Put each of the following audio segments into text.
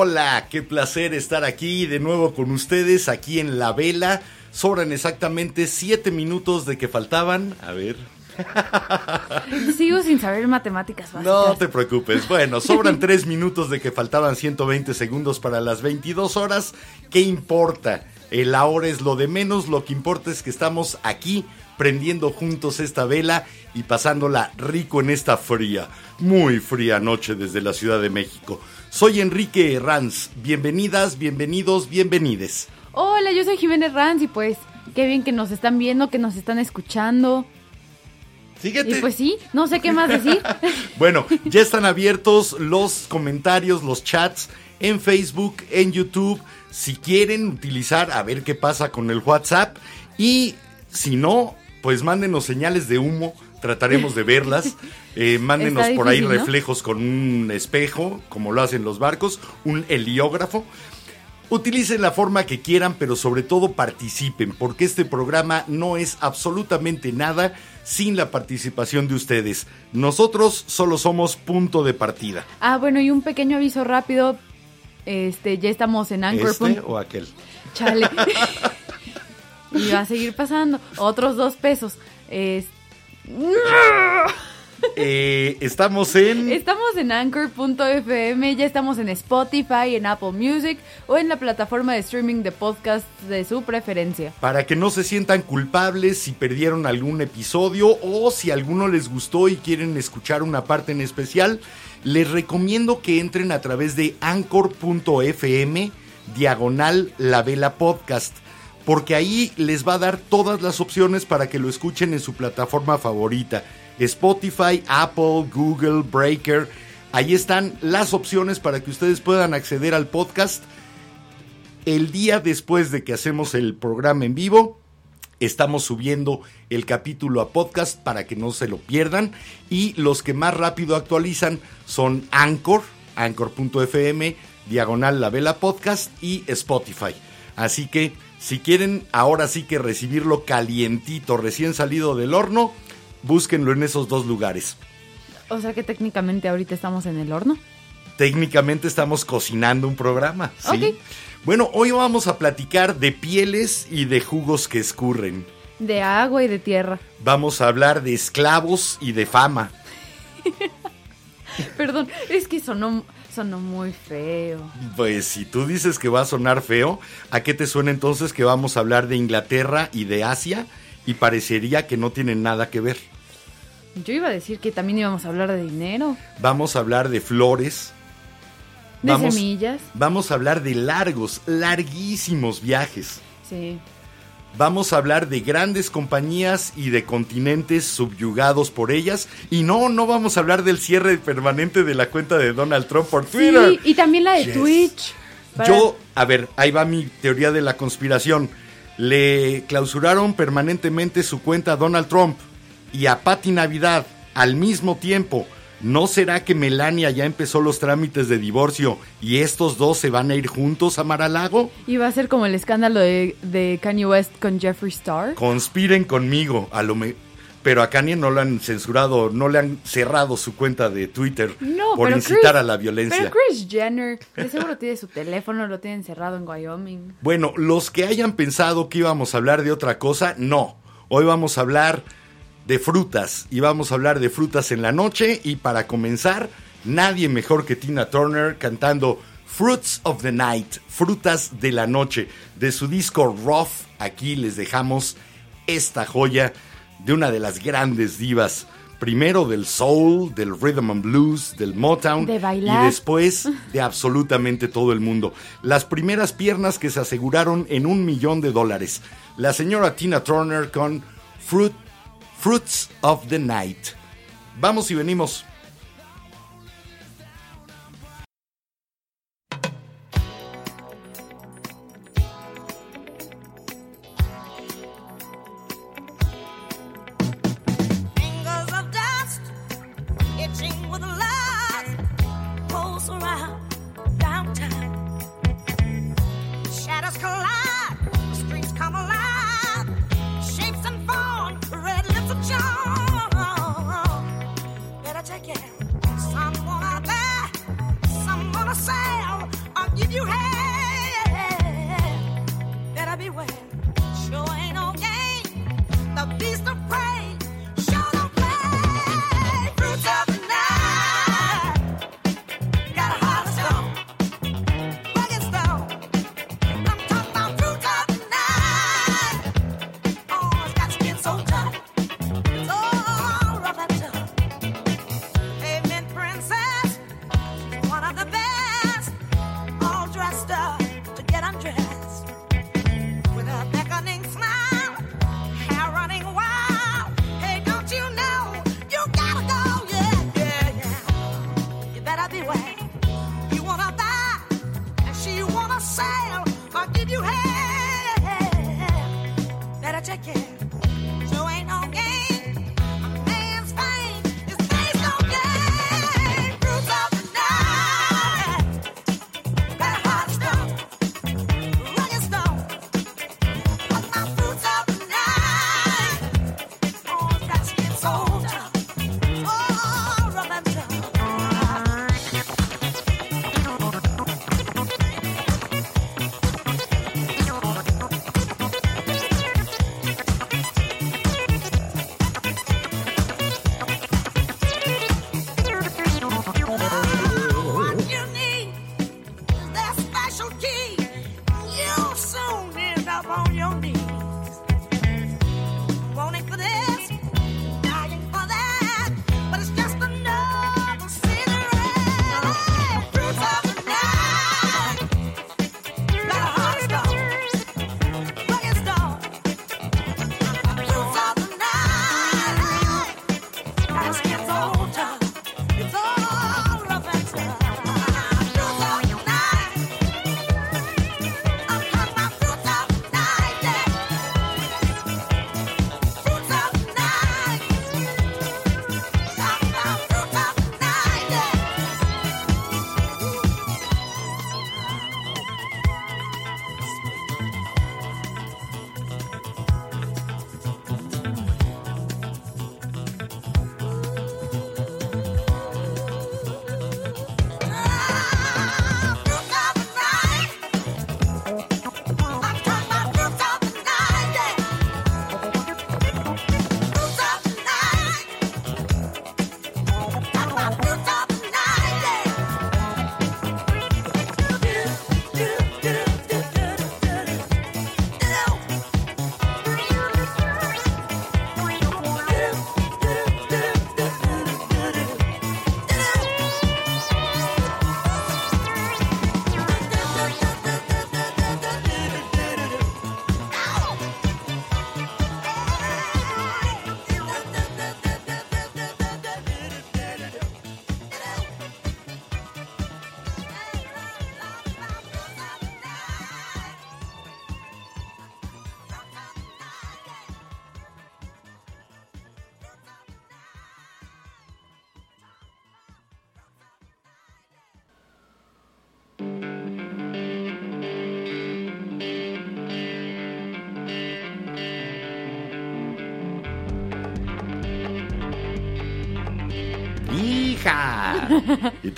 Hola, qué placer estar aquí de nuevo con ustedes, aquí en La Vela. Sobran exactamente siete minutos de que faltaban. A ver. Sigo sin saber matemáticas básicas. No te preocupes. Bueno, sobran tres minutos de que faltaban 120 segundos para las 22 horas. ¿Qué importa? El ahora es lo de menos. Lo que importa es que estamos aquí prendiendo juntos esta vela y pasándola rico en esta fría, muy fría noche desde la Ciudad de México. Soy Enrique Herranz. Bienvenidas, bienvenidos, bienvenides. Hola, yo soy Jiménez Ranz y pues qué bien que nos están viendo, que nos están escuchando. Fíjate. Y pues sí, no sé qué más decir. Bueno, ya están abiertos los comentarios, los chats en Facebook, en YouTube. Si quieren utilizar, a ver qué pasa con el WhatsApp. Y si no, pues mándenos señales de humo. Trataremos de verlas. Eh, mándenos por ahí reflejos con un espejo, como lo hacen los barcos, un heliógrafo. Utilicen la forma que quieran, pero sobre todo participen, porque este programa no es absolutamente nada sin la participación de ustedes. Nosotros solo somos punto de partida. Ah, bueno, y un pequeño aviso rápido. Este, ya estamos en Anchor. ¿Este o aquel? Chale. y va a seguir pasando. Otros dos pesos. Es- Eh, estamos en... Estamos en Anchor.fm, ya estamos en Spotify, en Apple Music o en la plataforma de streaming de podcast de su preferencia. Para que no se sientan culpables si perdieron algún episodio o si alguno les gustó y quieren escuchar una parte en especial, les recomiendo que entren a través de anchor.fm diagonal la vela podcast. Porque ahí les va a dar todas las opciones para que lo escuchen en su plataforma favorita. Spotify, Apple, Google, Breaker. Ahí están las opciones para que ustedes puedan acceder al podcast el día después de que hacemos el programa en vivo, estamos subiendo el capítulo a podcast para que no se lo pierdan. Y los que más rápido actualizan son Anchor, anchor.fm, diagonal la vela podcast y Spotify. Así que si quieren ahora sí que recibirlo calientito, recién salido del horno, búsquenlo en esos dos lugares. O sea que técnicamente ahorita estamos en el horno. Técnicamente estamos cocinando un programa. ¿sí? Bueno, hoy vamos a platicar de pieles y de jugos que escurren. De agua y de tierra. Vamos a hablar de esclavos y de fama. Perdón, es que sonó, sonó muy feo. Pues si tú dices que va a sonar feo, ¿a qué te suena entonces que vamos a hablar de Inglaterra y de Asia? Y parecería que no tienen nada que ver. Yo iba a decir que también íbamos a hablar de dinero, Vamos a hablar de flores. de Vamos- semillas. Vamos a hablar de largos, larguísimos viajes. Sí. Vamos a hablar de grandes compañías y de continentes subyugados por ellas. Y no, no vamos a hablar del cierre permanente de la cuenta de Donald Trump por Twitter. Sí, y también la de Yes. Twitch. Para- Yo, a ver, ahí va mi teoría de la conspiración. Le clausuraron permanentemente su cuenta a Donald Trump y a Patti Navidad al mismo tiempo. ¿No será que Melania ya empezó los trámites de divorcio y estos dos se van a ir juntos a Mar-a-Lago? Iba a ser como el escándalo de, de Kanye West con Jeffree Star. Conspiren conmigo, a lo me- pero a Kanye no le han censurado, no le han cerrado su cuenta de Twitter No, por incitar a la violencia. Pero Chris Jenner, de seguro tiene su teléfono, lo tiene encerrado en Wyoming. Bueno, los que hayan pensado que íbamos a hablar de otra cosa, no. Hoy vamos a hablar de frutas y vamos a hablar de frutas en la noche y para comenzar, nadie mejor que Tina Turner cantando Fruits of the Night, Frutas de la Noche, de su disco Rough. Aquí les dejamos esta joya de una de las grandes divas. Primero del soul, del rhythm and blues, del Motown y después de absolutamente todo el mundo. Las primeras piernas que se aseguraron en un millón de dólares. La señora Tina Turner con Fruit Fruits of the Night. Vamos y venimos.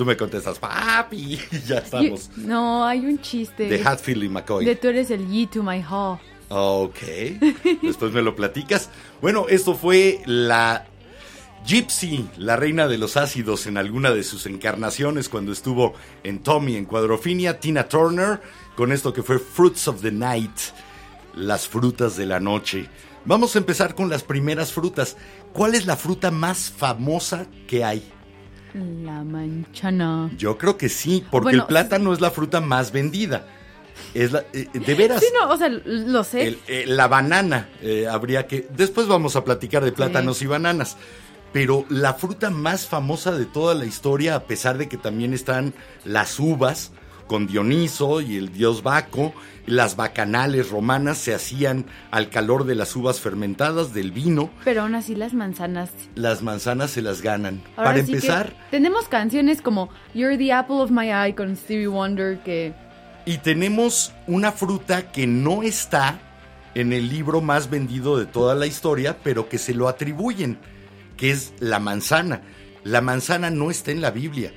tú me contestas, papi, y ya estamos. No, hay un chiste. De Hatfield y McCoy. De tú eres el ye to my hall. Ok, después me lo platicas. Bueno, esto fue la Gypsy, la reina de los ácidos en alguna de sus encarnaciones cuando estuvo en Tommy, en Cuadrofinia, Tina Turner, con esto que fue Fruits of the Night, las frutas de la noche. Vamos a empezar con las primeras frutas. ¿Cuál es la fruta más famosa que hay? La manchana. Yo creo que sí, porque Bueno, el plátano es la fruta más vendida. Es la, eh, de veras. Sí, no, o sea, lo sé. El- eh, la banana eh, habría que. Después vamos a platicar de plátanos y bananas. Pero la fruta más famosa de toda la historia, a pesar de que también están las uvas con Dioniso y el dios Baco, las bacanales romanas se hacían al calor de las uvas fermentadas, del vino, Pero aún así las manzanas. las manzanas se las ganan. Ahora Para sí empezar, tenemos canciones como You're the Apple of My Eye con Stevie Wonder que Y tenemos una fruta que no está en el libro más vendido de toda la historia, pero que se lo atribuyen, que es la manzana. La manzana no está en la Biblia.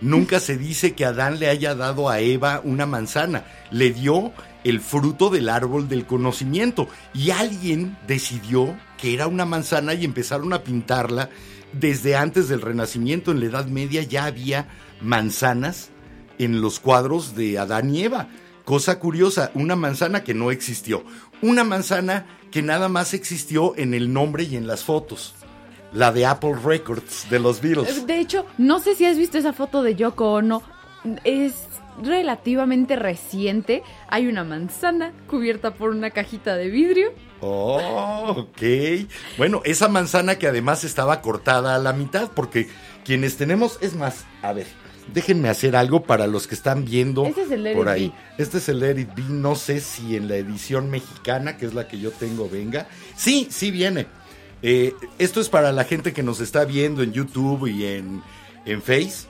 Nunca se dice que Adán le haya dado a Eva una manzana. Le dio el fruto del árbol del conocimiento. Y alguien decidió que era una manzana y empezaron a pintarla. Desde antes del Renacimiento, en la Edad Media, ya había manzanas en los cuadros de Adán y Eva. Cosa curiosa, una manzana que no existió. Una manzana que nada más existió en el nombre y en las fotos. La de Apple Records de los Beatles. De hecho, no sé si has visto esa foto de Yoko Ono. Es relativamente reciente. Hay una manzana cubierta por una cajita de vidrio. Oh, ok. Bueno, esa manzana que además estaba cortada a la mitad, porque quienes tenemos, es más, a ver, déjenme hacer algo para los que están viendo Este es el Let por It ahí. Be. Este es el Let It Be, no sé si en la edición mexicana, que es la que yo tengo, venga. Sí, sí viene. Eh, esto es para la gente que nos está viendo en YouTube y en, en Face.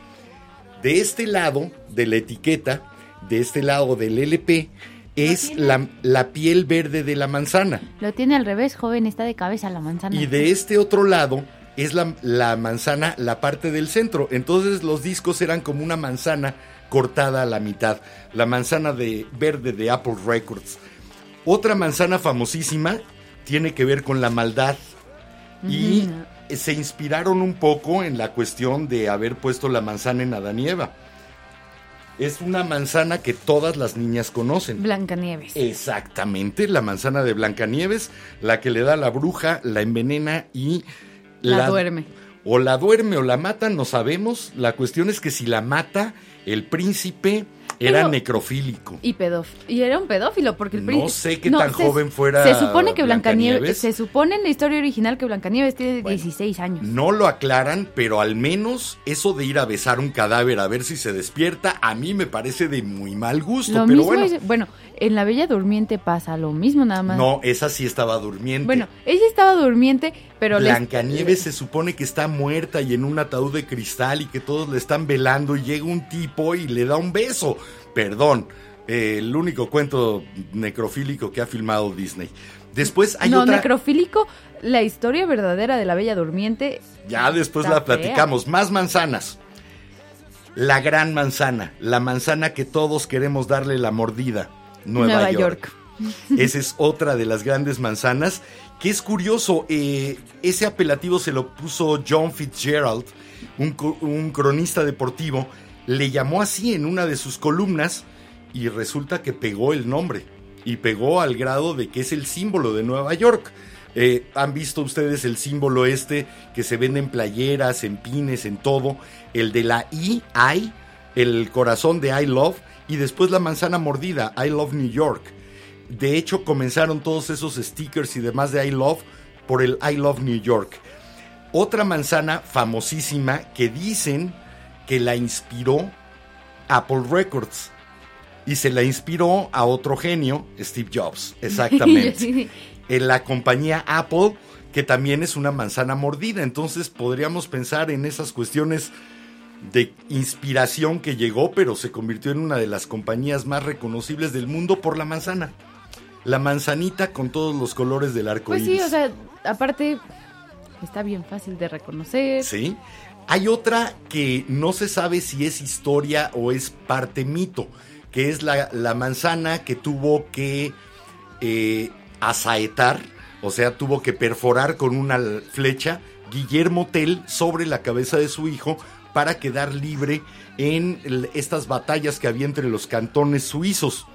De este lado de la etiqueta, de este lado del LP, es la, la piel verde de la manzana. Lo tiene al revés, joven, está de cabeza la manzana. Y de este otro lado es la, la manzana, la parte del centro. Entonces los discos eran como una manzana cortada a la mitad. La manzana de verde de Apple Records. Otra manzana famosísima tiene que ver con la maldad. Y se inspiraron un poco en la cuestión de haber puesto la manzana en Adán y Eva. Es una manzana que todas las niñas conocen. Blancanieves. Exactamente, la manzana de Blancanieves, la que le da a la bruja, la envenena y La duerme. O la duerme o la mata, no sabemos. La cuestión es que si la mata, el príncipe era Pero- necrofílico. Y pedófilo. Y era un pedófilo porque el No príncipe- sé qué tan se- joven fuera Se supone que Blancanieves, Blancanieves. se supone en la historia original que Blancanieves tiene 16 años. No lo aclaran, pero al menos eso de ir a besar un cadáver a ver si se despierta, a mí me parece de muy mal gusto. Lo pero mismo bueno, es- bueno, en la Bella Durmiente pasa lo mismo nada más. no, esa sí estaba durmiente. Bueno, ella estaba durmiente, pero les- Blancanieves se supone que está muerta y en un ataúd de cristal y que todos le están velando y llega un tipo y le da un beso. Perdón, eh, el único cuento necrofílico que ha filmado Disney. Después hay no, otra... necrofílico, la historia verdadera de la Bella Durmiente. Ya después la platicamos. Más manzanas. La gran manzana, la manzana que todos queremos darle la mordida. Nueva, Nueva York. Esa es otra de las grandes manzanas. Que es curioso, eh, ese apelativo se lo puso John Fitzgerald, un cronista deportivo. Le llamó así en una de sus columnas y resulta que pegó el nombre. Y pegó al grado de que es el símbolo de Nueva York. Eh, Han visto ustedes el símbolo este que se vende en playeras, en pines, en todo. El de la I, I, el corazón de I Love. Y después la manzana mordida, I Love New York. De hecho, comenzaron todos esos stickers y demás de I Love por el I Love New York. Otra manzana famosísima que dicen que la inspiró Apple Records. Y se la inspiró a otro genio, Steve Jobs, exactamente. en la compañía Apple, que también es una manzana mordida. Entonces podríamos pensar en esas cuestiones de inspiración que llegó, pero se convirtió en una de las compañías más reconocibles del mundo por la manzana. La manzanita con todos los colores del arco Pues sí, iris. o sea, aparte está bien fácil de reconocer. Sí. Hay otra que no se sabe si es historia o es parte mito, que es la, la manzana que tuvo que eh, asaetar, o sea, tuvo que perforar con una flecha Guillermo Tell sobre la cabeza de su hijo para quedar libre en estas batallas que había entre los cantones suizos.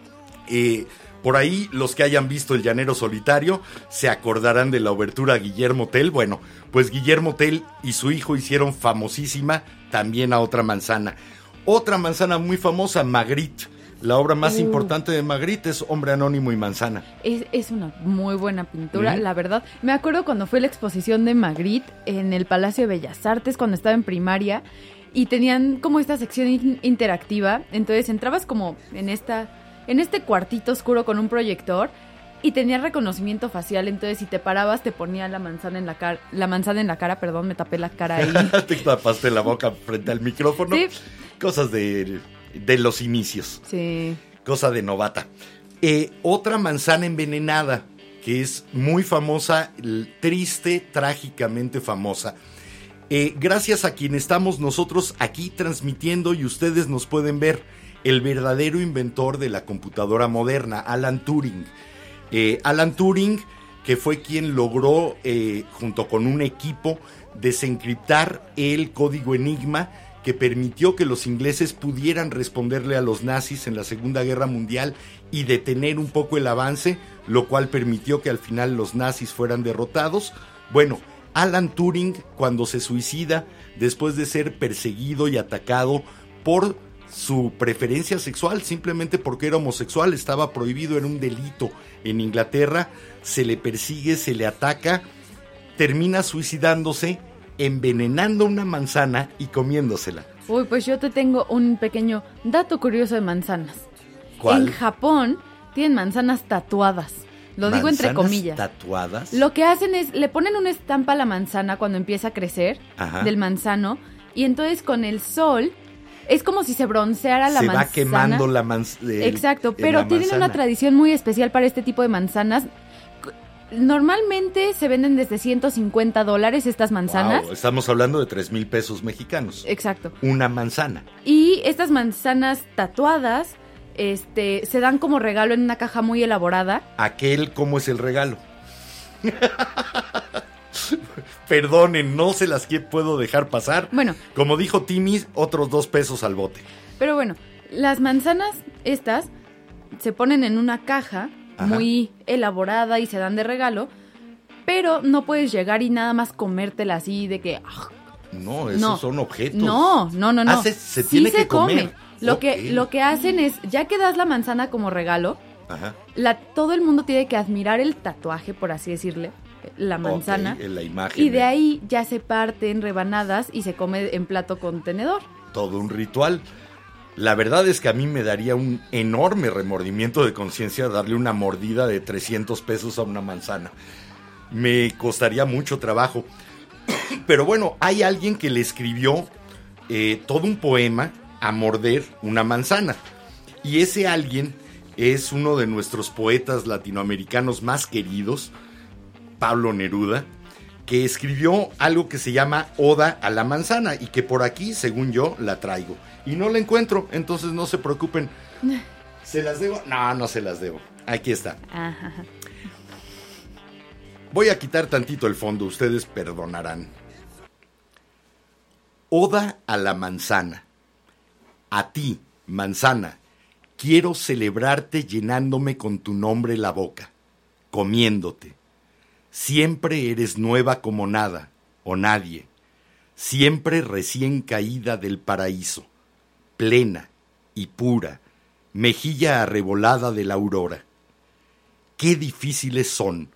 Eh, por ahí, los que hayan visto El Llanero Solitario se acordarán de la obertura a Guillermo Tell. Bueno, pues Guillermo Tell y su hijo hicieron famosísima también a otra manzana. Otra manzana muy famosa, Magritte. La obra más Uh. importante de Magritte es Hombre Anónimo y Manzana. Es, es una muy buena pintura, la verdad. Me acuerdo cuando fue la exposición de Magritte en el Palacio de Bellas Artes, cuando estaba en primaria, y tenían como esta sección in- interactiva. Entonces entrabas como en esta, en este cuartito oscuro con un proyector y tenía reconocimiento facial. Entonces si te parabas te ponía la manzana en la cara, la manzana en la cara, perdón, me tapé la cara ahí. Te tapaste la boca frente al micrófono. Sí. Cosas de, de los inicios. sí. cosa de novata. Eh, otra manzana envenenada, que es muy famosa, triste, trágicamente famosa. Eh, gracias a quien estamos nosotros aquí transmitiendo y ustedes nos pueden ver, el verdadero inventor de la computadora moderna, Alan Turing. Eh, Alan Turing, que fue quien logró, junto con un equipo, desencriptar el código Enigma que permitió que los ingleses pudieran responderle a los nazis en la Segunda Guerra Mundial y detener un poco el avance, lo cual permitió que al final los nazis fueran derrotados. Bueno, Alan Turing, cuando se suicida, después de ser perseguido y atacado por su preferencia sexual, simplemente porque era homosexual, estaba prohibido, era un delito en Inglaterra, se le persigue, se le ataca, termina suicidándose, envenenando una manzana y comiéndosela. Uy, pues yo te tengo un pequeño dato curioso de manzanas. ¿Cuál? En Japón tienen manzanas tatuadas. Lo digo entre ¿Manzanas comillas. tatuadas. Lo que hacen es, le ponen una estampa a la manzana cuando empieza a crecer Ajá. del manzano y entonces con el sol es como si se bronceara la se manzana. va quemando la manzana. Exacto, pero tienen una tradición muy especial para este tipo de manzanas. Normalmente se venden desde 150 dólares estas manzanas. estamos hablando de 3 mil pesos mexicanos. Exacto. Una manzana. Y estas manzanas tatuadas este, se dan como regalo en una caja muy elaborada. Aquel, ¿cómo es el regalo? Perdonen, no se las que puedo dejar pasar. Bueno. Como dijo Timmy, otros dos pesos al bote. Pero bueno, las manzanas estas se ponen en una caja Ajá. muy elaborada y se dan de regalo, pero no puedes llegar y nada más comértela así de que... ah, No, esos No. son objetos. No, no, no, no. Ah, se- se Sí tiene se que comer. come. Lo, Ok. que, lo que hacen es, ya que das la manzana como regalo, Ajá. la, todo el mundo tiene que admirar el tatuaje, por así decirle, la manzana. Ok, en la imagen. Y de ahí ya se parte en rebanadas y se come en plato contenedor. Todo un ritual. La verdad es que a mí me daría un enorme remordimiento de conciencia darle una mordida de 300 pesos a una manzana. Me costaría mucho trabajo. Pero bueno, hay alguien que le escribió eh, todo un poema a morder una manzana. Y ese alguien es uno de nuestros poetas latinoamericanos más queridos, Pablo Neruda, que escribió algo que se llama Oda a la manzana y que por aquí, según yo, la traigo. Y no la encuentro, entonces no se preocupen. ¿Se las debo? No, no se las debo. Aquí está. Ajá. Voy a quitar tantito el fondo, ustedes perdonarán. Oda a la manzana. A ti, manzana, quiero celebrarte llenándome con tu nombre la boca, comiéndote. Siempre eres nueva como nada, o nadie, siempre recién caída del paraíso, plena y pura, mejilla arrebolada de la aurora. Qué difíciles son,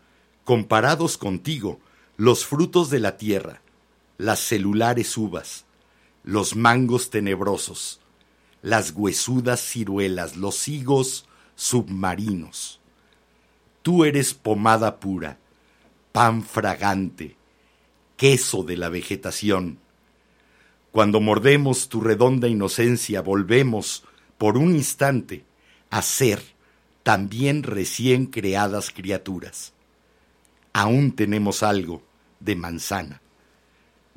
comparados contigo, los frutos de la tierra, las celulares uvas, los mangos tenebrosos, las huesudas ciruelas, los higos submarinos. Tú eres pomada pura, pan fragante, queso de la vegetación. Cuando mordemos tu redonda inocencia, volvemos, por un instante, a ser también recién creadas criaturas. Aún tenemos algo de manzana.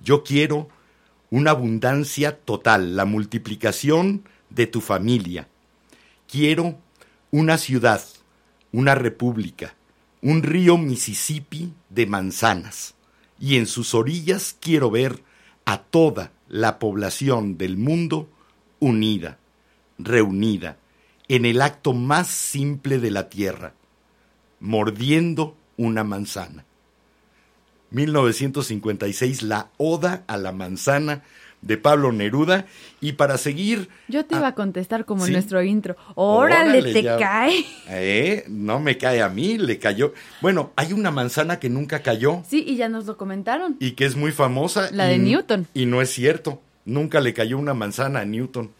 Yo quiero una abundancia total, la multiplicación de tu familia. Quiero una ciudad, una república, un río Mississippi de manzanas, y en sus orillas quiero ver a toda la población del mundo unida, reunida, en el acto más simple de la tierra, mordiendo una manzana. 1956, la Oda a la manzana de Pablo Neruda. Y para seguir... Yo te iba a contestar como nuestro intro. Órale, Órale, te ya. cae. Eh, no me cae a mí, le cayó. Bueno, hay una manzana que nunca cayó Sí, y ya nos lo comentaron. y que es muy famosa. La de Newton. Y no es cierto, nunca le cayó una manzana a Newton.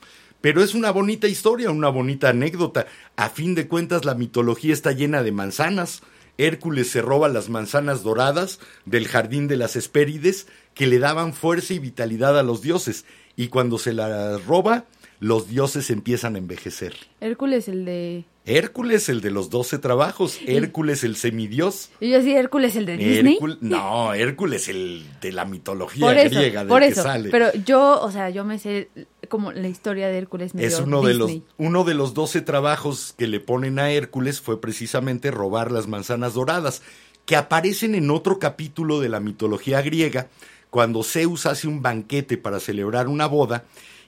Pero es una bonita historia, una bonita anécdota. A fin de cuentas, la mitología está llena de manzanas. Hércules se roba las manzanas doradas del jardín de las Hespérides que le daban fuerza y vitalidad a los dioses. Y cuando se las roba, los dioses empiezan a envejecer. Hércules, el de. Hércules, el de los doce trabajos. Hércules, el semidios. Y yo decía Hércules, el de Disney. No, Hércules, el de la mitología por eso, griega del por que eso. sale. Pero yo, o sea, yo me sé como la historia de Hércules. medio es uno de los uno de los doce trabajos que le ponen a Hércules fue precisamente robar las manzanas doradas, que aparecen en otro capítulo de la mitología griega, cuando Zeus hace un banquete para celebrar una boda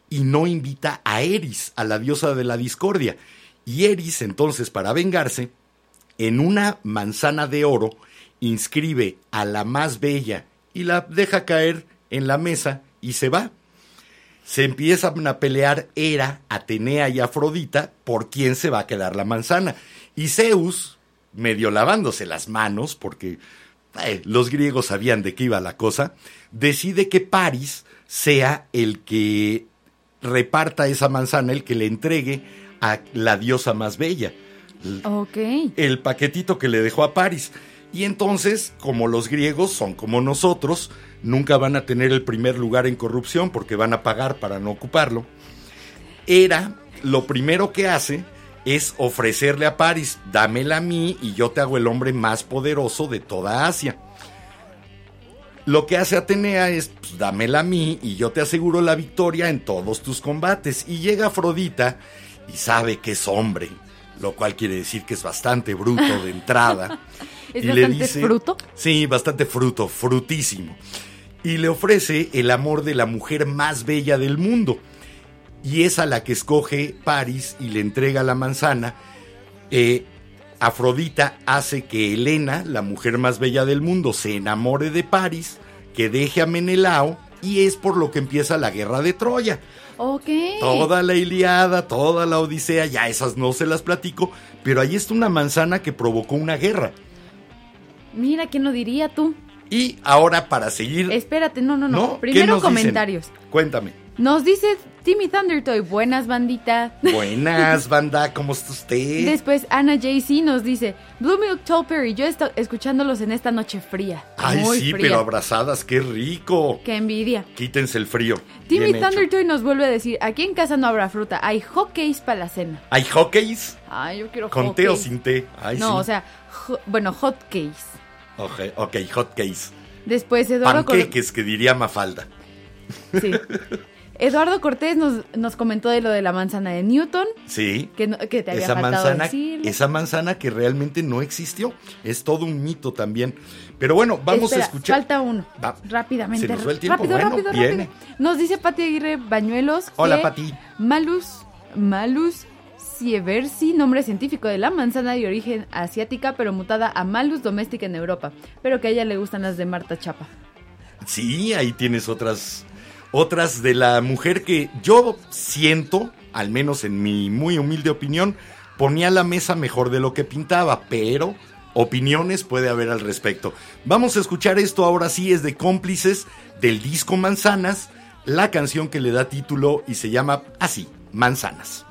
y no invita a Eris, a la diosa de la discordia. Y Eris, entonces, para vengarse, en una manzana de oro, inscribe a la más bella y la deja caer en la mesa y se va. Se empiezan a pelear Hera, Atenea y Afrodita por quién se va a quedar la manzana. Y Zeus, medio lavándose las manos, porque eh, los griegos sabían de qué iba la cosa, decide que Paris sea el que reparta esa manzana, el que le entregue a la diosa más bella Ok. el paquetito que le dejó a París. Y entonces, como los griegos son como nosotros, nunca van a tener el primer lugar en corrupción porque van a pagar para no ocuparlo. Era lo primero que hace es ofrecerle a París, dámela a mí y yo te hago el hombre más poderoso de toda Asia. Lo que hace Atenea es, pues, dámela a mí y yo te aseguro la victoria en todos tus combates. Y llega Afrodita y sabe que es hombre, lo cual quiere decir que es bastante bruto de entrada. ¿Es Y le bastante dice- fruto? Sí, bastante fruto, frutísimo. Y le ofrece el amor de la mujer más bella del mundo. Y es a la que escoge Paris y le entrega la manzana. Eh, Afrodita hace que Helena, la mujer más bella del mundo, se enamore de Paris, que deje a Menelao, y es por lo que empieza la guerra de Troya. Ok. Toda la Iliada, toda la Odisea, ya esas no se las platico, pero ahí está una manzana que provocó una guerra. Mira, ¿quién lo diría tú? Y ahora para seguir... Espérate, no, no, no. ¿No? ¿Qué Primero dicen? comentarios. Cuéntame. Nos dice Timmy Thundertoy, buenas bandita. Buenas, banda, ¿cómo está usted? Después Ana JC nos dice, Blue Milk Topper y yo estoy escuchándolos en esta noche fría. Ay, muy sí, fría. pero abrazadas, qué rico. Qué envidia. Quítense el frío. Timmy Bien hecho. Thundertoy nos vuelve a decir, aquí en casa no habrá fruta, hay hotcakes para la cena. ¿Hay hockeys? Ay, yo quiero ¿Con té o sin té? Ay, no, sí. o sea, bueno, hotcakes. Ok, ok, hotcakes. Después Eduardo. Panqueques, que diría Mafalda. Sí. Eduardo Cortés nos, nos comentó de lo de la manzana de Newton, Sí. que, no- que te había esa faltado manzana, decirle. esa manzana que realmente no existió. Es todo un mito también. Pero bueno, vamos Espera, a escuchar. Falta uno. Va. Rápidamente. ¿Se nos va el tiempo? Rápido, Bueno, rápido, viene. rápido. Nos dice Pati Aguirre Bañuelos. Hola, que Pati. Malus, Malus sieversi, nombre científico de la manzana de origen asiática, pero mutada a Malus doméstica en Europa. Pero que a ella le gustan las de Marta Chapa. Sí, ahí tienes otras, otras de la mujer que yo siento, al menos en mi muy humilde opinión, ponía la mesa mejor de lo que pintaba, pero opiniones puede haber al respecto. Vamos a escuchar esto ahora sí, es de cómplices del disco Manzanas, la canción que le da título y se llama así, Manzanas.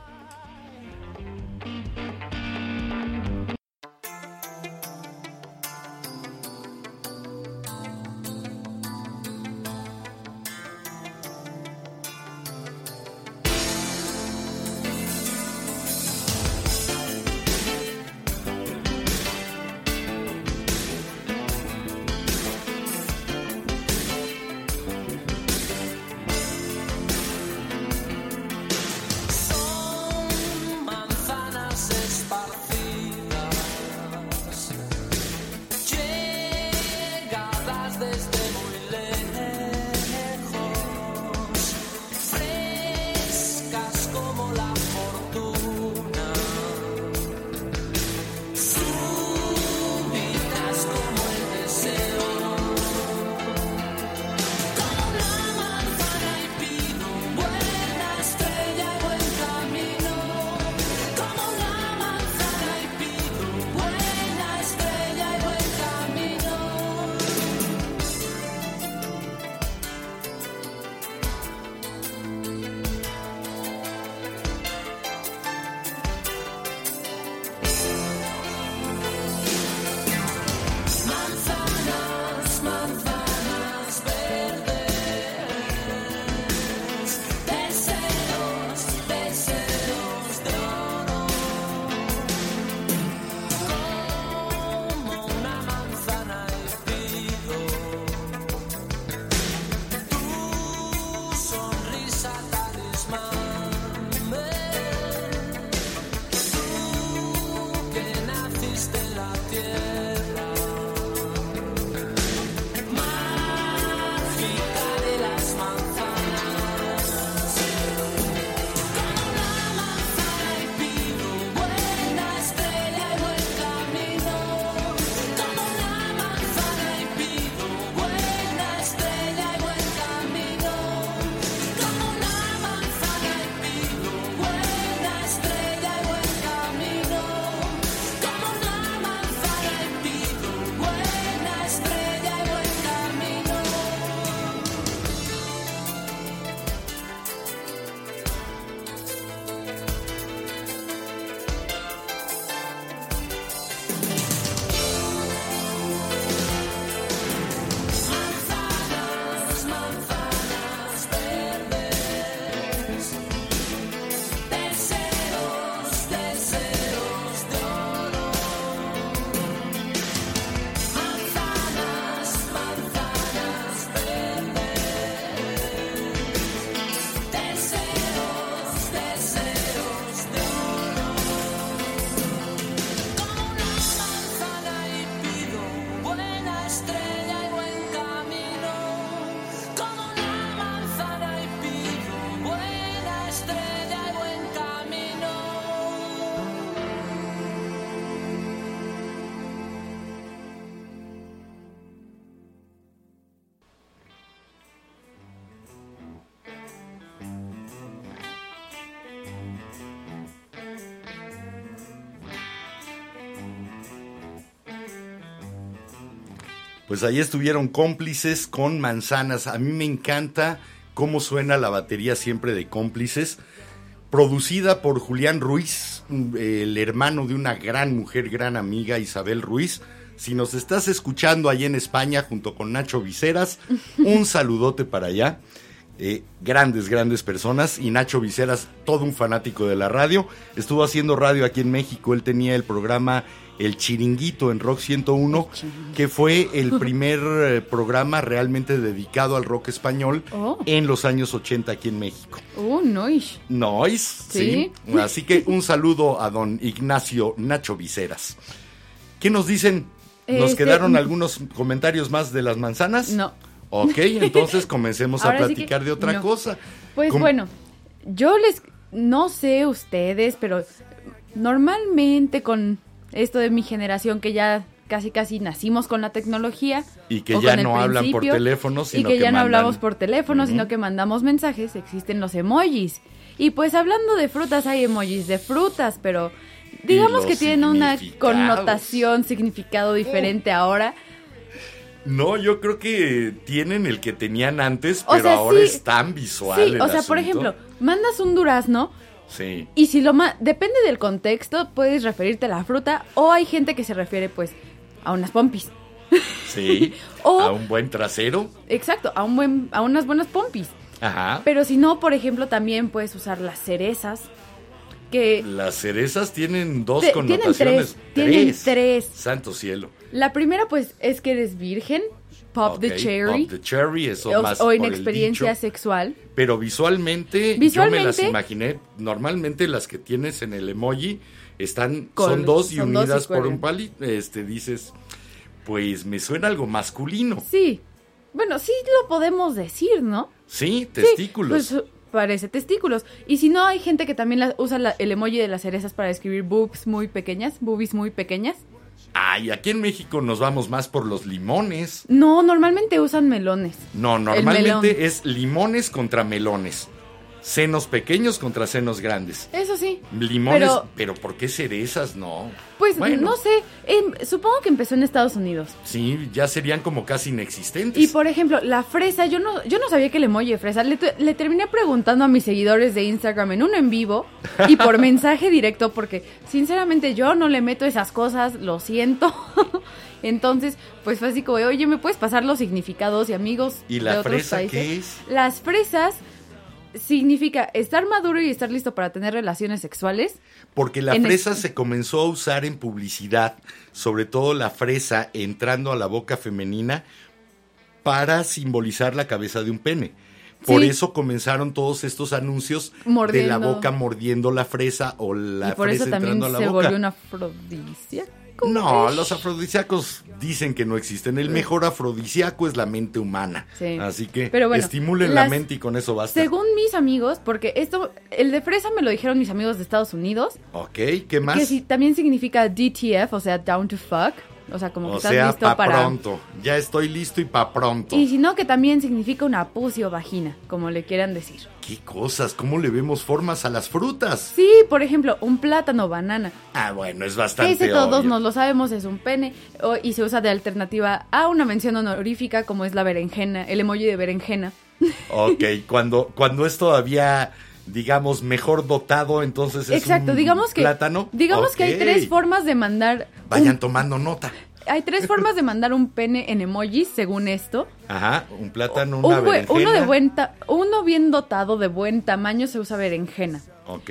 Pues ahí estuvieron cómplices con manzanas. A mí me encanta cómo suena la batería siempre de cómplices. Producida por Julián Ruiz, el hermano de una gran mujer, gran amiga, Isabel Ruiz. Si nos estás escuchando ahí en España junto con Nacho Viceras, un saludote para allá. Eh, grandes, grandes personas. Y Nacho Viceras, todo un fanático de la radio. Estuvo haciendo radio aquí en México. Él tenía el programa El Chiringuito en Rock 101, que fue el primer eh, programa realmente dedicado al rock español Oh. en los años 80 aquí en México. Uh, nois. Nois, sí. Sí. Así que un saludo a don Ignacio Nacho Viceras. ¿Qué nos dicen? ¿Nos Este, quedaron mm. algunos comentarios más de las manzanas? No. Ok, entonces comencemos a Ahora sí que platicar de otra no. cosa. Pues bueno, yo les, no sé ustedes, pero normalmente con esto de mi generación que ya casi casi nacimos con la tecnología. Y que ya no hablan por teléfono, Y sino que, que ya no hablamos por teléfono, sino que mandamos mensajes, existen los emojis. Y pues hablando de frutas, hay emojis de frutas, pero digamos que tienen una connotación, significado diferente ahora. No, yo creo que tienen el que tenían antes, O pero sea, ahora sí. es tan visual. Sí, el o sea, por ejemplo, mandas un durazno Sí. Y si lo ma depende del contexto, puedes referirte a la fruta o hay gente que se refiere pues a unas pompis. Sí. O- a un buen trasero. Exacto, a un buen a unas buenas pompis. Ajá. Pero si no, por ejemplo, también puedes usar las cerezas que Las cerezas tienen dos Te- tienen connotaciones. tres, tienen tres. Santo cielo. La primera pues es que eres virgen, pop the cherry Pop the cherry, eso o, más o inexperiencia dicho. sexual. Pero visualmente, yo me Visualmente- las imaginé. Normalmente las que tienes en el emoji están, Con- son dos y son dos y unidas por un palito. Este, dices, pues me suena algo masculino. Sí. Bueno, sí lo podemos decir, ¿no? Sí, Sí, testículos. pues parece testículos. Y si no, hay gente que también la- usa la- el emoji de las cerezas para escribir boobs muy pequeñas, boobies muy pequeñas. Ay, aquí en México nos vamos más por los limones. No, normalmente usan melones. No, normalmente es limones contra melones. Senos pequeños contra senos grandes. Eso sí. Limones, pero, Pero- ¿por qué cerezas? No. Pues Bueno, no sé, em, supongo que empezó en Estados Unidos. Sí, ya serían como casi inexistentes. Y por ejemplo, la fresa, yo no, yo no sabía que el emoji de fresa. Le, le terminé preguntando a mis seguidores de Instagram en un en vivo y por mensaje directo, porque sinceramente yo no le meto esas cosas, lo siento. Entonces, pues fue así como, oye, ¿me puedes pasar los significados y amigos ¿Y de la otros fresa países? qué es? Las fresas significa estar maduro y estar listo para tener relaciones sexuales. Porque la fresa el- se comenzó a usar en publicidad, sobre todo la fresa entrando a la boca femenina para simbolizar la cabeza de un pene. Por Sí. eso comenzaron todos estos anuncios de Mordiendo. la boca mordiendo la fresa o la y por fresa eso también entrando a la se boca. volvió un afrodisíaco. No, los afrodisíacos dicen que no existen. El mejor afrodisíaco es la mente humana. Sí. Así que Pero bueno, estimulen la mente y con eso basta. Según mis amigos, porque esto, el de fresa me lo dijeron mis amigos de Estados Unidos, Ok, ¿qué más? que sí, también significa DTF, o sea, down to fuck, o sea, como que o estás sea, listo pa' para... pronto. Ya estoy listo y pa' pronto. Y si no, que también significa una pussy o vagina, como le quieran decir. ¿Qué cosas? ¿Cómo le vemos formas a las frutas? Sí, por ejemplo, un plátano banana. Ah, bueno, es bastante ese todos obvio. nos lo sabemos, es un pene, o- y se usa de alternativa a una mención honorífica como es la berenjena, el emoji de berenjena. Ok, cuando, cuando es todavía, digamos, mejor dotado, entonces es Exacto, un digamos que plátano. digamos que hay tres formas de mandar un- Vayan tomando nota. Hay tres formas de mandar un pene en emojis según esto. Ajá, un plátano, una Un buen- uno de berenjena. buen uno bien dotado de buen tamaño se usa berenjena. Ok,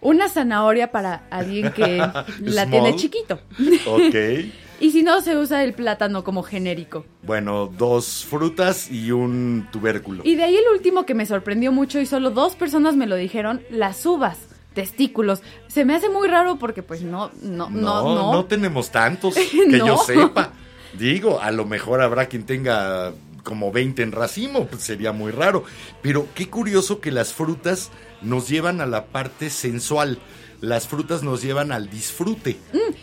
Una zanahoria para alguien que la tiene chiquito. ok. Y si no se usa el plátano como genérico. bueno, dos frutas y un tubérculo. Y de ahí el último que me sorprendió mucho y solo dos personas me lo dijeron, las uvas, testículos. Se me hace muy raro porque pues no no no no, no. no tenemos tantos que No. yo sepa. Digo, a lo mejor habrá quien tenga como 20 en racimo, pues sería muy raro. Pero qué curioso que las frutas nos llevan a la parte sensual. Las frutas nos llevan al disfrute.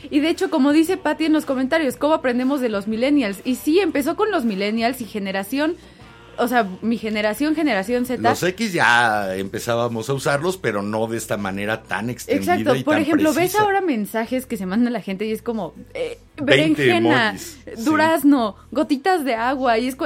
Y de hecho, como dice Patty en los comentarios, ¿cómo aprendemos de los millennials? Y sí, empezó con los millennials y generación, o sea, mi generación, generación Z. Los X ya empezábamos a usarlos, pero no de esta manera tan extendida Exacto, y por tan ejemplo, ves ahora mensajes que se mandan a la gente y es como, eh, 20 berenjena, emojis, sí. durazno, gotitas de agua. Y es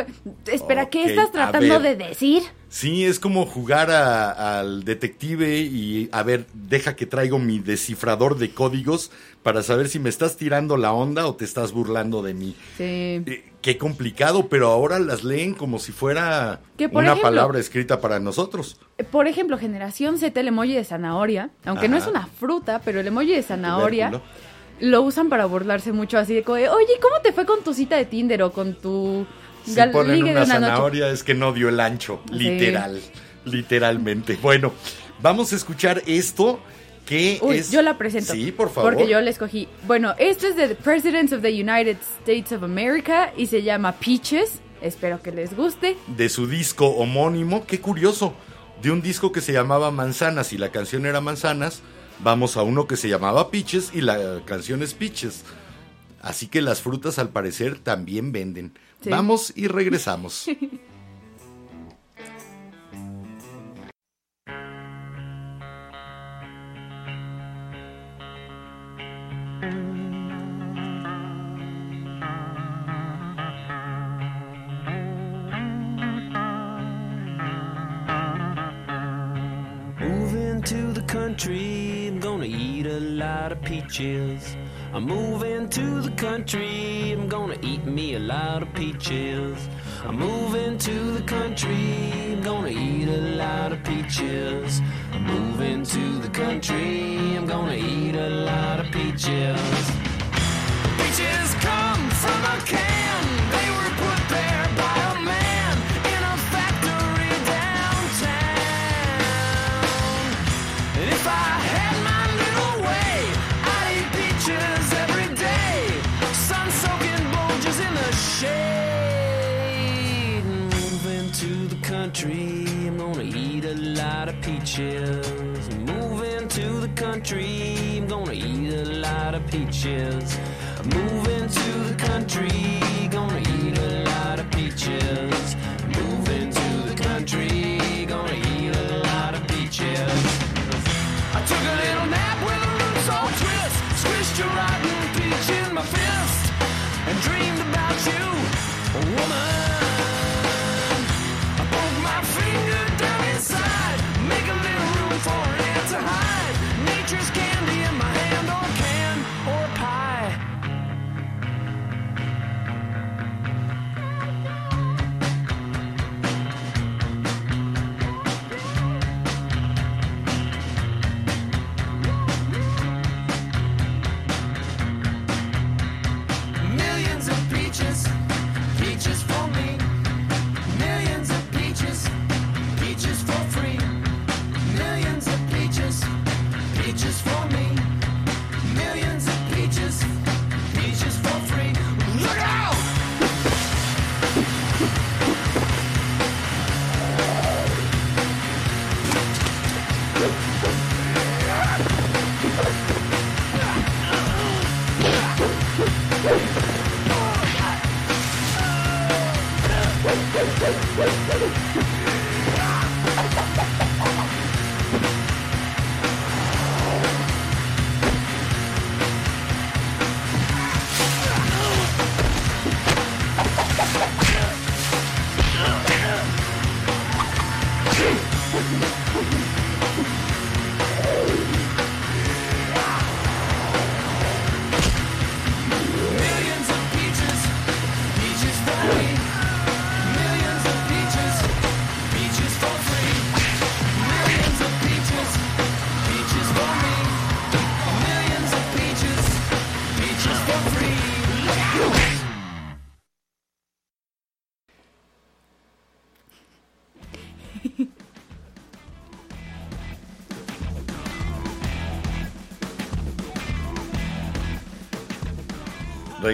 Espera, ¿qué estás tratando de decir? Sí, es como jugar a- al detective y a ver, deja que traigo mi descifrador de códigos para saber si me estás tirando la onda o te estás burlando de mí. Sí. Eh, qué complicado, pero ahora las leen como si fuera Que, una ejemplo- palabra escrita para nosotros. Por ejemplo, generación Z, el emoji de zanahoria, aunque no es una fruta, pero el emoji de zanahoria lo usan para burlarse mucho, así de, oye, ¿cómo te fue con tu cita de Tinder o con tu Si gal- ponen una noche? zanahoria es que no dio el ancho, Sí. literal, literalmente. Bueno, vamos a escuchar esto que Uy, es... yo la presento. Sí, por favor. Porque yo la escogí. Bueno, esto es de The Presidents of the United States of America y se llama Peaches. Espero que les guste. de su disco homónimo. Qué curioso. De un disco que se llamaba Manzanas y la canción era Manzanas, vamos a uno que se llamaba Peaches y la canción es Peaches. Así que las frutas al parecer también venden. Sí. Vamos y regresamos. Moving to the country, I'm gonna eat a lot of peaches. I'm moving to the country, I'm gonna eat me a lot of peaches. I'm moving to the country, I'm gonna eat a lot of peaches. I'm moving to the country, I'm gonna eat a lot of peaches. Peaches come from a can. Country, I'm gonna eat a lot of peaches. Moving to the country, I'm gonna eat a lot of peaches. Moving to the country, gonna eat a lot of peaches. Moving to the country, gonna eat a lot of peaches. I took a little nap with a roots all twist. Squished a rotten peach in my fist. And dreamed about you, woman.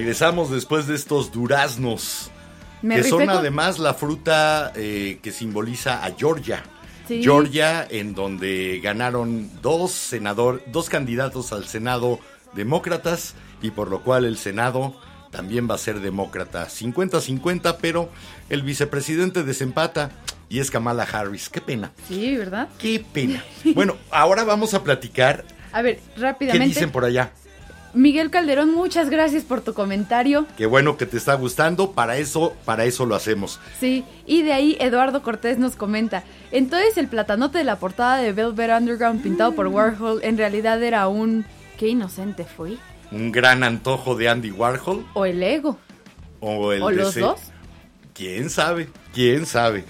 Regresamos después de estos duraznos, Me que son con- además la fruta eh, que simboliza a Georgia. Sí. Georgia, en donde ganaron dos senador, dos candidatos al Senado demócratas y por lo cual el Senado también va a ser demócrata. 50-50, pero el vicepresidente desempata y es Kamala Harris. Qué pena, Sí, ¿verdad? qué pena. Bueno, ahora vamos a platicar. A ver, ¿Qué rápidamente. dicen por allá? Miguel Calderón, muchas gracias por tu comentario. Qué bueno que te está gustando, para eso, para eso lo hacemos. Sí, y de ahí Eduardo Cortés nos comenta, entonces el platanote de la portada de Velvet Underground pintado por Warhol en realidad era un... ¿Qué inocente fui? Un gran antojo de Andy Warhol ¿O el ego? o el ¿O los dos? ¿Quién sabe? ¿Quién sabe?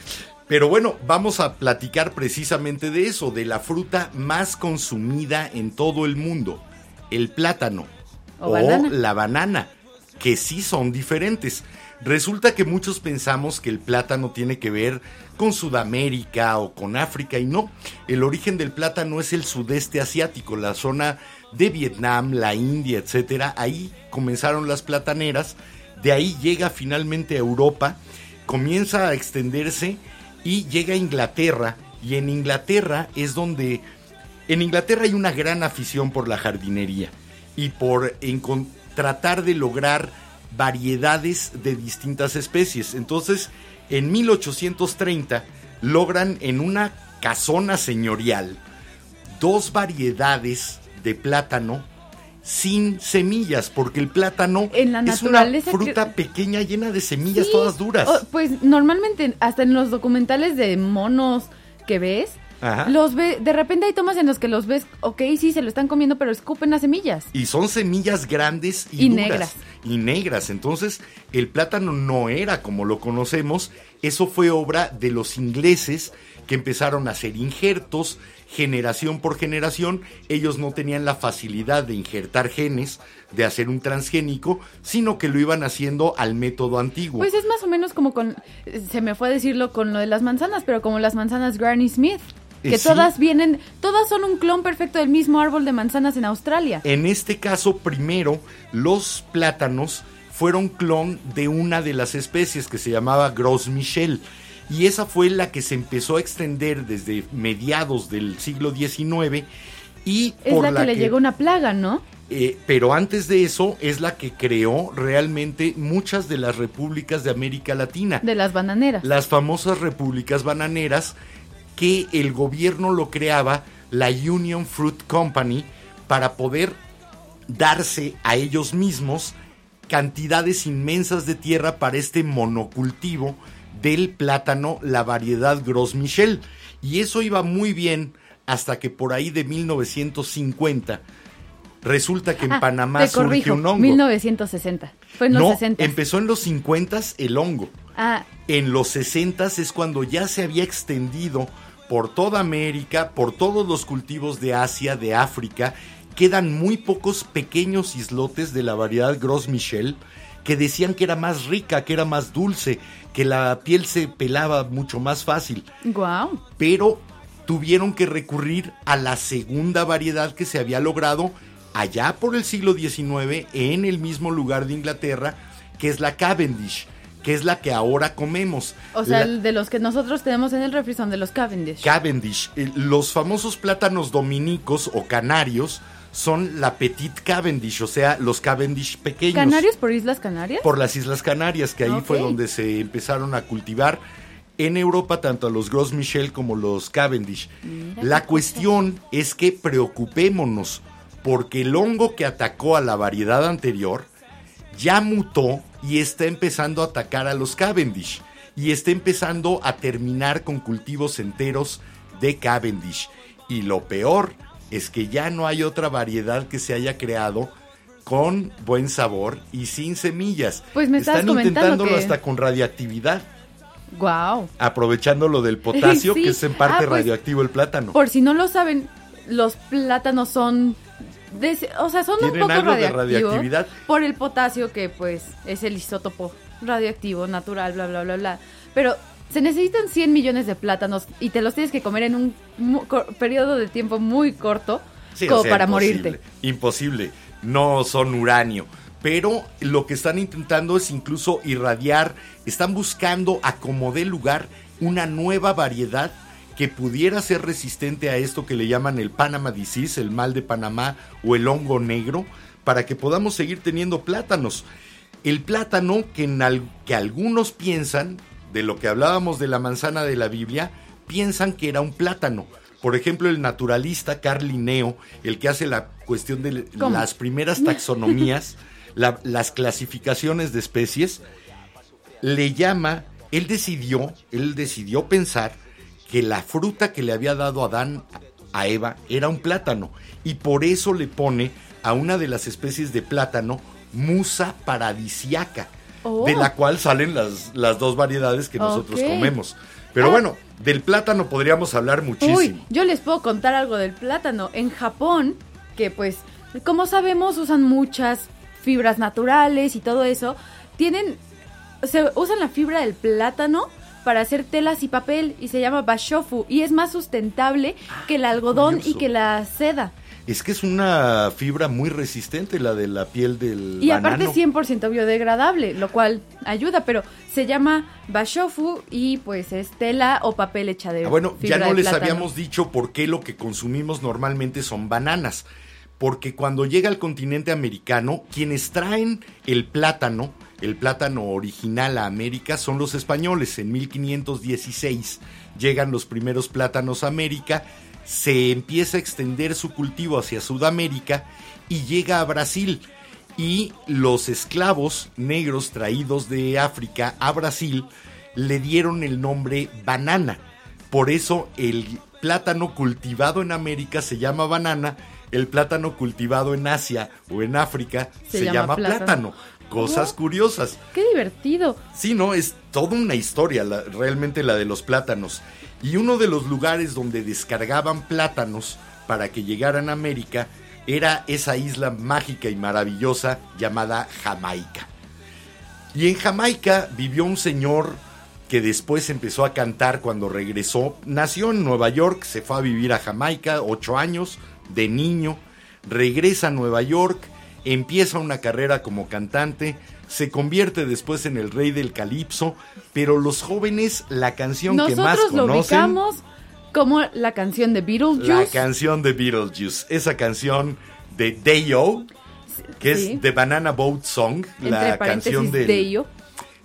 Pero bueno, vamos a platicar precisamente de eso, de la fruta más consumida en todo el mundo, el plátano O banana. la banana, que sí son diferentes. Resulta que muchos pensamos que el plátano tiene que ver con Sudamérica o con África y no, el origen del plátano es el sudeste asiático, la zona de Vietnam, la India, etcétera. Ahí comenzaron las plataneras, de ahí llega finalmente a Europa, comienza a extenderse y llega a Inglaterra y en Inglaterra es donde en Inglaterra hay una gran afición por la jardinería y por tratar de lograr variedades de distintas especies. Entonces, en 1830 logran en una casona señorial dos variedades de plátano sin semillas, porque el plátano En la es una fruta que- pequeña llena de semillas Sí, todas duras. pues normalmente hasta en los documentales de monos que ves, Ajá. los ve, de repente hay tomas en los que los ves, ok, sí, se lo están comiendo, pero escupen las semillas. Y son semillas grandes y, Y duras. negras. Y negras. Entonces, el plátano no era como lo conocemos. Eso fue obra de los ingleses que empezaron a hacer injertos generación por generación. Ellos no tenían la facilidad de injertar genes, de hacer un transgénico, sino que lo iban haciendo al método antiguo. Pues es más o menos como con, se me fue a decirlo con lo de las manzanas, pero como las manzanas Granny Smith, que sí. todas vienen, todas son un clon perfecto del mismo árbol de manzanas en Australia. En este caso, primero, los plátanos fueron clon de una de las especies que se llamaba Gros Michel. Y esa fue la que se empezó a extender desde mediados del siglo XIX. Y Es por la que le llegó una plaga, ¿no? eh, pero antes de eso es la que creó realmente muchas de las repúblicas de América Latina De las bananeras. las famosas repúblicas bananeras que el gobierno lo creaba la Union Fruit Company para poder darse a ellos mismos cantidades inmensas de tierra para este monocultivo del plátano, la variedad Gros Michel. Y eso iba muy bien hasta que por ahí de 1950 resulta que en Ah, Panamá corrijo, un hongo. 1960. Fue en los no, 60. empezó en los 50 el hongo. Ah, En los 60 es cuando ya se había extendido por toda América, por todos los cultivos de Asia, de África. Quedan muy pocos pequeños islotes de la variedad Gros Michel que decían que era más rica, que era más dulce, que la piel se pelaba mucho más fácil. wow. Pero tuvieron que recurrir a la segunda variedad que se había logrado allá por el siglo XIX en el mismo lugar de Inglaterra, que es la Cavendish, que es la que ahora comemos. O sea, La- de los que nosotros tenemos en el refri son de los Cavendish. Cavendish. Eh, Los famosos plátanos dominicos o canarios son la Petit Cavendish, o sea, los Cavendish pequeños. ¿Canarios por Islas Canarias? Por las Islas Canarias, que ahí fue donde se empezaron a cultivar en Europa tanto a los Gros Michel como los Cavendish. Mira La cuestión es que preocupémonos, porque el hongo que atacó a la variedad anterior ya mutó y está empezando a atacar a los Cavendish y está empezando a terminar con cultivos enteros de Cavendish. Y lo peor es que ya no hay otra variedad que se haya creado con buen sabor y sin semillas. Pues me Están intentándolo que- hasta con radiactividad, Wow. aprovechando lo del potasio, Sí. que es en parte Ah, pues, radioactivo el plátano. Por si no lo saben, los plátanos son. O sea, son un poco algo de radioactividad. por el potasio que pues es el isótopo radioactivo natural, bla bla bla bla. Pero se necesitan 100 millones de plátanos y te los tienes que comer en un mu- periodo de tiempo muy corto Sí, o como sea, para imposible, morirte. Imposible. No son uranio. Pero lo que están intentando es incluso irradiar, están buscando a como dé lugar una nueva variedad que pudiera ser resistente a esto que le llaman el Panama disease, el mal de Panamá o el hongo negro, para que podamos seguir teniendo plátanos. El plátano que, en al- que algunos piensan, de lo que hablábamos de la manzana de la Biblia, piensan que era un plátano, Por ejemplo, el naturalista Carl Linneo, el que hace la cuestión de ¿Cómo? las primeras taxonomías, la- las clasificaciones de especies, le llama, él decidió, él decidió pensar que la fruta que le había dado Adán a Eva era un plátano y por eso le pone a una de las especies de plátano musa paradisiaca, Oh. de la cual salen las, las dos variedades que nosotros comemos. Pero Ah. bueno, del plátano podríamos hablar muchísimo. Uy, yo les puedo contar algo del plátano. En Japón, que pues, como sabemos, usan muchas fibras naturales y todo eso, tienen, se usan la fibra del plátano para hacer telas y papel y se llama bashofu y es más sustentable que el algodón y que la seda. Es que es una fibra muy resistente la de la piel del Y aparte banano. 100% biodegradable, lo cual ayuda, pero se llama bashofu y pues es tela o papel hecha de Ah, bueno, ya no les plátano. habíamos dicho por qué lo que consumimos normalmente son bananas. Porque cuando llega al continente americano, quienes traen el plátano, el plátano original a América, son los españoles. En 1516 llegan los primeros plátanos a América, se empieza a extender su cultivo hacia Sudamérica y llega a Brasil. Y los esclavos negros traídos de África a Brasil le dieron el nombre banana. Por eso el plátano cultivado en América se llama banana, el plátano cultivado en Asia o en África se, Se llama, llama plátano. plátano. Cosas curiosas. Qué divertido. Sí, no, es toda una historia, la- realmente la de los plátanos. Y uno de los lugares donde descargaban plátanos para que llegaran a América era esa isla mágica y maravillosa llamada Jamaica. Y en Jamaica vivió un señor que después empezó a cantar cuando regresó. Nació en Nueva York, se fue a vivir a Jamaica, ocho años, de niño. Regresa a Nueva York, empieza una carrera como cantante, se convierte después en el rey del calipso, pero los jóvenes la canción que más lo conocen... ubicamos como la canción de La Beetlejuice. canción de Beetlejuice, esa canción de Day-O, que sí. es The Banana Boat Song, entre la canción del, de ello.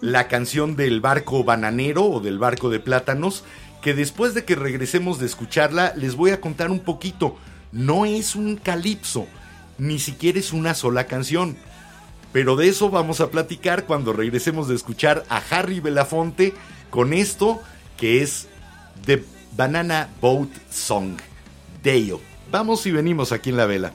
la canción del barco bananero o del barco de plátanos, que después de que regresemos de escucharla, les voy a contar un poquito. No es un calipso, ni siquiera es una sola canción. Pero de eso vamos a platicar cuando regresemos de escuchar a Harry Belafonte con esto que es The Banana Boat Song, Deo. Vamos y venimos aquí en la vela.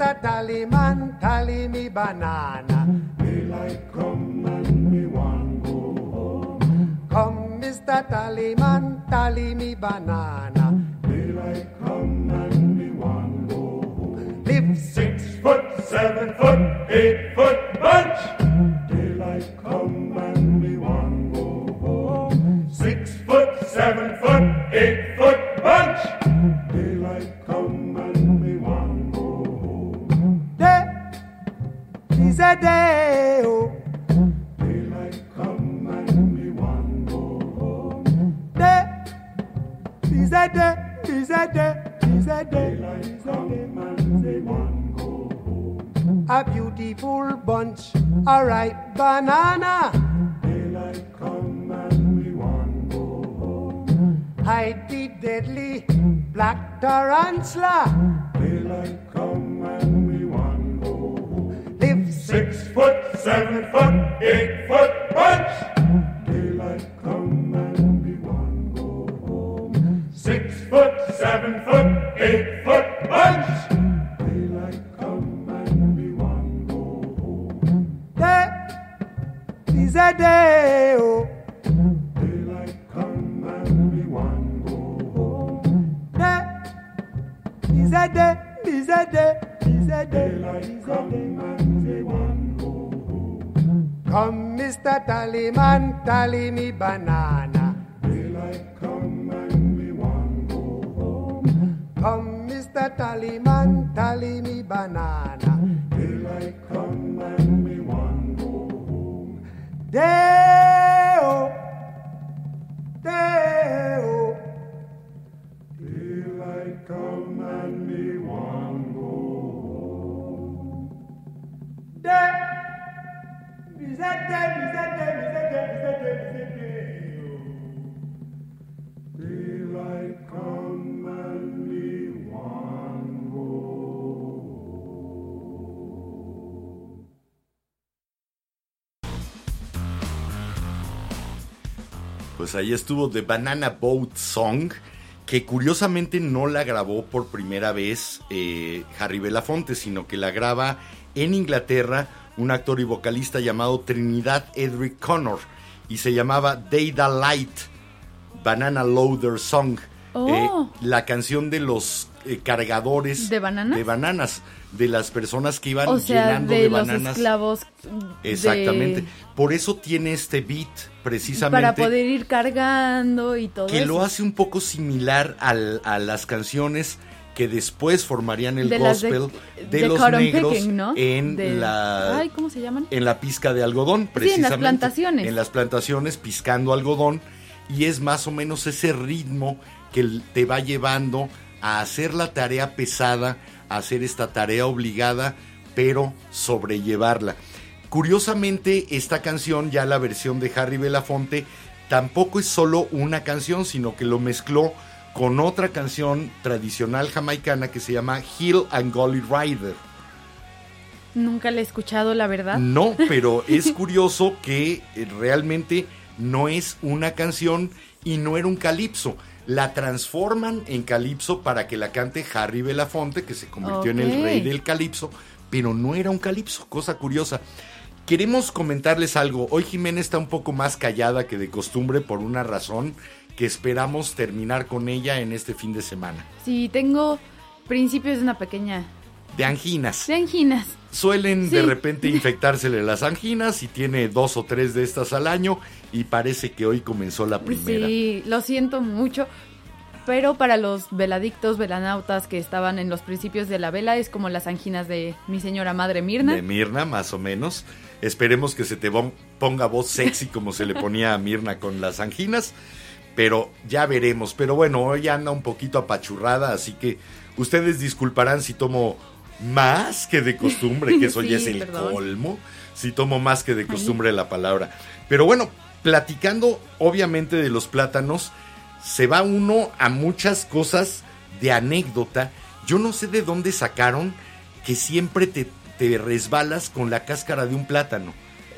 Mr. Tallyman, tally me banana. Daylight come and me want go home. Come, Mr. Tallyman, tally me banana. Daylight come and me want go home. Live six foot, seven foot, eight foot bunch. Daylight come and we want go home. Six foot, seven foot, eight foot a. Oh. Daylight come and we want go home. Day is a day. Is a day. Is a day. Daylight come and we want go home. A beautiful bunch, a ripe banana. Daylight come and we want go home. Hide the deadly black tarantula. Daylight come foot, seven foot, eight foot punch. Daylight come and be one go home. Six foot, seven foot, eight foot punch. Daylight come and be one go home. Day is a day. Oh. Daylight come and be one go home. Day is a day, is a day, is a day, daylight come and be one. Mr. Tallyman, tally me banana. Daylight come and me want go home. Day-o, day-o. Daylight come and me want go home. Day, bizete, bizete, bizete, bizete, bizete. Daylight come and me want go Pues ahí estuvo The Banana Boat Song, que curiosamente no la grabó por primera vez eh, Harry Belafonte, sino que la graba en Inglaterra un actor y vocalista llamado Trinidad Edric Connor, y se llamaba Day the Light, Banana Loader Song, Oh. eh, la canción de los eh, cargadores ¿De bananas? de bananas, de las personas que iban O sea, llenando de, de, los bananas. de- Exactamente. Por eso tiene este beat, precisamente. Para poder ir cargando y todo que eso. lo hace un poco similar al- a las canciones que después formarían el de gospel de, de los negros picking, ¿no? en la Ay, ¿cómo se llaman? en la pizca de algodón, en las precisamente. plantaciones. En las plantaciones piscando algodón y es más o menos ese ritmo que te va llevando a hacer la tarea pesada, a hacer esta tarea obligada, pero sobrellevarla. Curiosamente, esta canción, ya la versión de Harry Belafonte, tampoco es solo una canción, sino que lo mezcló con otra canción tradicional jamaicana que se llama Hill and Gully Rider. Nunca la he escuchado, la verdad. No, pero es curioso que eh, realmente no es una canción y no era un calipso. La transforman en calipso para que la cante Harry Belafonte, que se convirtió en el rey del calipso, pero no era un calipso, cosa curiosa. Queremos comentarles algo. Hoy Jimena está un poco más callada que de costumbre por una razón que esperamos terminar con ella en este fin de semana. Sí, tengo principios de una pequeña... De anginas. De anginas. Suelen de Sí. repente infectársele las anginas y tiene dos o tres de estas al año y parece que hoy comenzó la primera. Sí, lo siento mucho. Pero para los veladictos, velanautas que estaban en los principios de la vela, es como las anginas de mi señora madre Mirna. De Mirna, más o menos. Esperemos que se te pon- ponga voz sexy como se le ponía a Mirna con las anginas. Pero ya veremos. Pero bueno, hoy anda un poquito apachurrada, así que ustedes disculparán si tomo más que de costumbre, que eso ya es el perdón. colmo. Si tomo más que de costumbre la palabra. Pero bueno, platicando obviamente de los plátanos, se va uno a muchas cosas de anécdota. Yo no sé de dónde sacaron que siempre te, te resbalas con la cáscara de un plátano.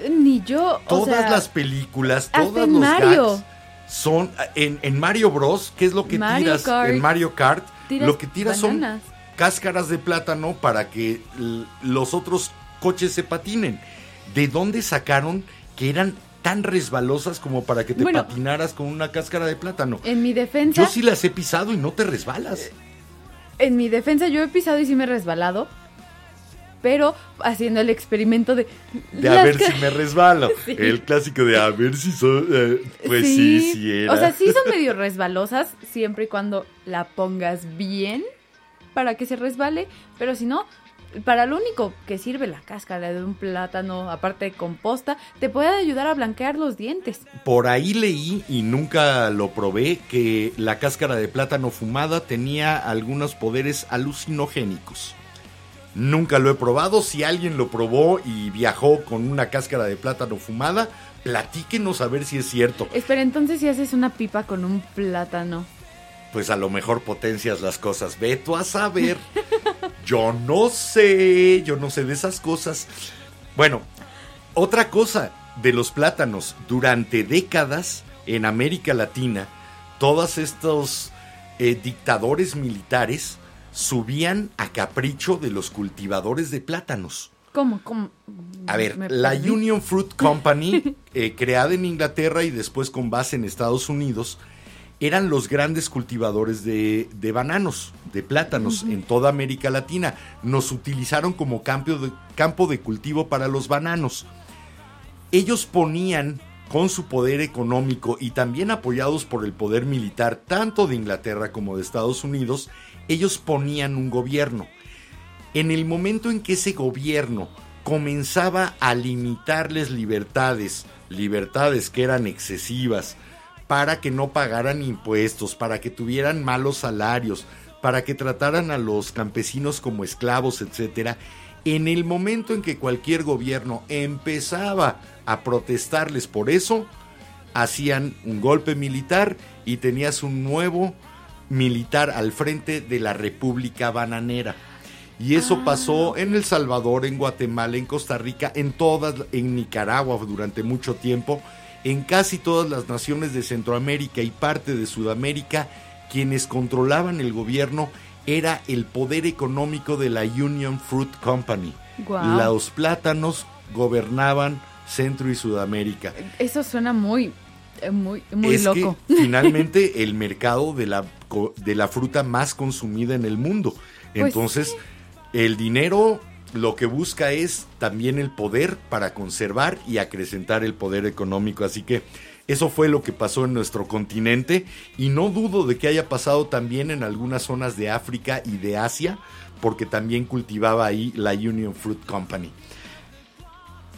Ni yo, o Todas sea, las películas, todos los Mario. gags son en, en Mario Bros, ¿qué es lo que Mario tiras Kart. en Mario Kart? Lo que tiras bananas. son cáscaras de plátano para que los otros coches se patinen. ¿De dónde sacaron que eran tan resbalosas como para que te Bueno. patinaras con una cáscara de plátano? en mi defensa, Yo sí las he pisado y no te resbalas. en mi defensa yo he pisado y sí me he resbalado. Pero haciendo el experimento de... De a ver si me resbalo. Sí. El clásico de a ver si soy... eh, pues sí, sí, era. O sea, sí son medio resbalosas siempre y cuando la pongas bien para que se resbale, pero si no, para lo único que sirve la cáscara de un plátano, aparte de composta, te puede ayudar a blanquear los dientes. Por ahí leí y nunca lo probé que la cáscara de plátano fumada tenía algunos poderes alucinogénicos. Nunca lo he probado. Si alguien lo probó y viajó con una cáscara de plátano fumada, platíquenos a ver si es cierto. Espera, entonces si haces una pipa con un plátano. Pues a lo mejor potencias las cosas. Ve tú a saber. Yo no sé, yo no sé de esas cosas. Bueno, otra cosa de los plátanos. Durante décadas en América Latina, todos estos eh, dictadores militares subían a capricho de los cultivadores de plátanos. ¿Cómo? ¿Cómo? A ver, Me la perdí. Union Fruit Company, eh, creada en Inglaterra y después con base en Estados Unidos, eran los grandes cultivadores de, de bananos, de plátanos en toda América Latina. Nos utilizaron como campo de, campo de cultivo para los bananos. Ellos ponían con su poder económico y también apoyados por el poder militar tanto de Inglaterra como de Estados Unidos, ellos ponían un gobierno. En el momento en que ese gobierno comenzaba a limitarles libertades, libertades que eran excesivas, para que no pagaran impuestos, para que tuvieran malos salarios, para que trataran a los campesinos como esclavos, etcétera, en el momento en que cualquier gobierno empezaba a protestarles por eso, hacían un golpe militar y tenías un nuevo militar al frente de la República Bananera. Y eso Ah. pasó en El Salvador, en Guatemala, en Costa Rica, en todas, en Nicaragua durante mucho tiempo, en casi todas las naciones de Centroamérica y parte de Sudamérica, quienes controlaban el gobierno era el poder económico de la Union Fruit Company. Los plátanos gobernaban Centro y Sudamérica. Eso suena muy, eh, muy, muy es loco. que finalmente el mercado de la, de la fruta más consumida en el mundo. Pues Entonces, el dinero lo que busca es también el poder para conservar y acrecentar el poder económico. Así que eso fue lo que pasó en nuestro continente y no dudo de que haya pasado también en algunas zonas de África y de Asia, porque también cultivaba ahí la Union Fruit Company.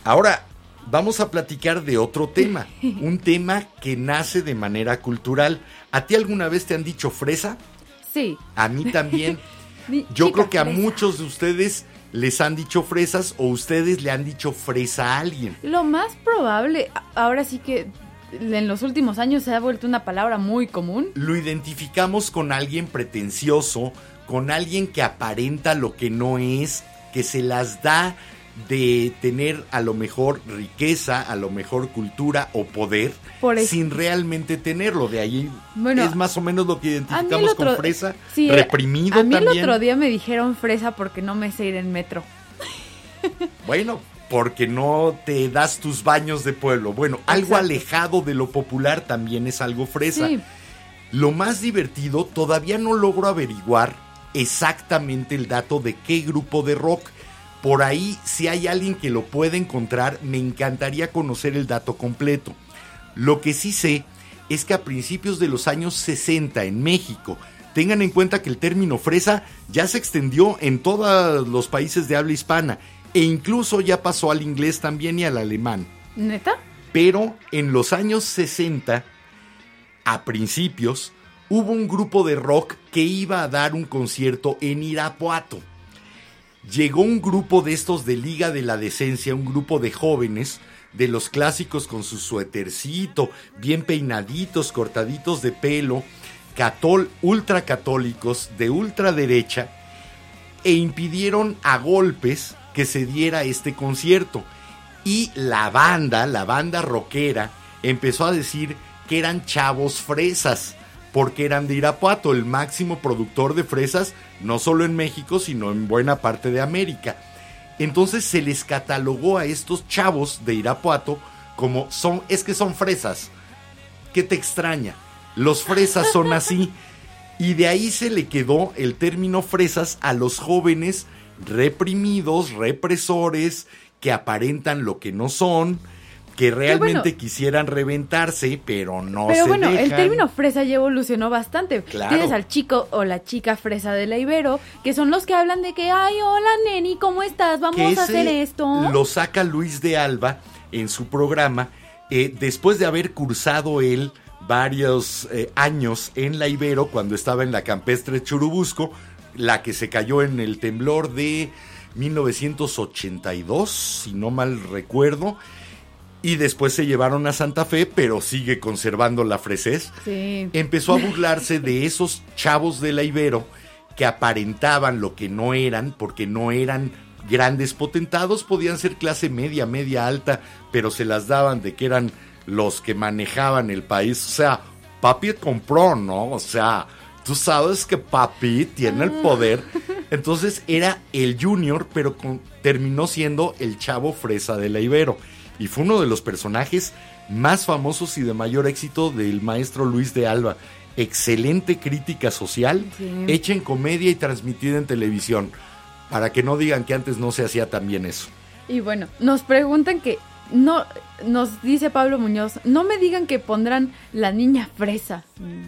Ahora, vamos a platicar de otro tema, un tema que nace de manera cultural. ¿A ti alguna vez te han dicho fresa? Sí. A mí también. Yo creo que a fresa. muchos de ustedes les han dicho fresas o ustedes le han dicho fresa a alguien. Lo más probable, ahora sí que en los últimos años se ha vuelto una palabra muy común. Lo identificamos con alguien pretencioso, con alguien que aparenta lo que no es, que se las da de tener a lo mejor riqueza, a lo mejor cultura o poder, Por sin realmente tenerlo. De ahí Bueno, es más o menos lo que el identificamos otro, con fresa, sí, reprimido A mí el también. otro día me dijeron fresa porque no me sé ir en metro. Bueno, porque no te das tus baños de pueblo. Bueno, algo Exacto. alejado de lo popular también es algo fresa. Sí. Lo más divertido, todavía no logro averiguar exactamente el dato de qué grupo de rock. Por ahí, si hay alguien que lo pueda encontrar, me encantaría conocer el dato completo. Lo que sí sé es que a principios de los años 60 en México, tengan en cuenta que el término fresa ya se extendió en todos los países de habla hispana e incluso ya pasó al inglés también y al alemán. ¿Neta? Pero en los años 60, a principios, hubo un grupo de rock que iba a dar un concierto en Irapuato. Llegó un grupo de estos de Liga de la Decencia, un grupo de jóvenes, de los clásicos con su suétercito, bien peinaditos, cortaditos de pelo, catol, ultracatólicos, de ultraderecha, e impidieron a golpes que se diera este concierto. Y la banda, la banda rockera, empezó a decir que eran chavos fresas, porque eran de Irapuato, el máximo productor de fresas, no solo en México, sino en buena parte de América. Entonces se les catalogó a estos chavos de Irapuato como son, es que son fresas. ¿Qué te extraña? Los fresas son así. Y de ahí se le quedó el término fresas a los jóvenes reprimidos, represores, que aparentan lo que no son, que realmente bueno. quisieran reventarse, pero no Pero se bueno, el dejan. término fresa ya evolucionó bastante. Claro. Tienes al chico o la chica fresa de la Ibero, que son los que hablan de que, ay, hola neni, ¿cómo estás? que Vamos a hacer esto. Lo saca Luis de Alba en su programa, eh, después de haber cursado él varios eh, años en la Ibero, cuando estaba en la campestre Churubusco, la que se cayó en el temblor de 1982, si no mal recuerdo. Y después se llevaron a Santa Fe, pero sigue conservando la fresez Sí. empezó a burlarse de esos chavos de la Ibero que aparentaban lo que no eran, porque no eran grandes potentados, podían ser clase media, media alta, pero se las daban de que eran los que manejaban el país. O sea, papi compró, ¿no? O sea, tú sabes que papi tiene el poder. Entonces era el junior, pero con- terminó siendo el chavo fresa de la Ibero. Y fue uno de los personajes más famosos y de mayor éxito del maestro Luis de Alba excelente crítica social, Sí. hecha en comedia y transmitida en televisión. Para que no digan que antes no se hacía tan bien eso. Y bueno, nos preguntan que no nos dice Pablo Muñoz, no me digan que pondrán la niña fresa.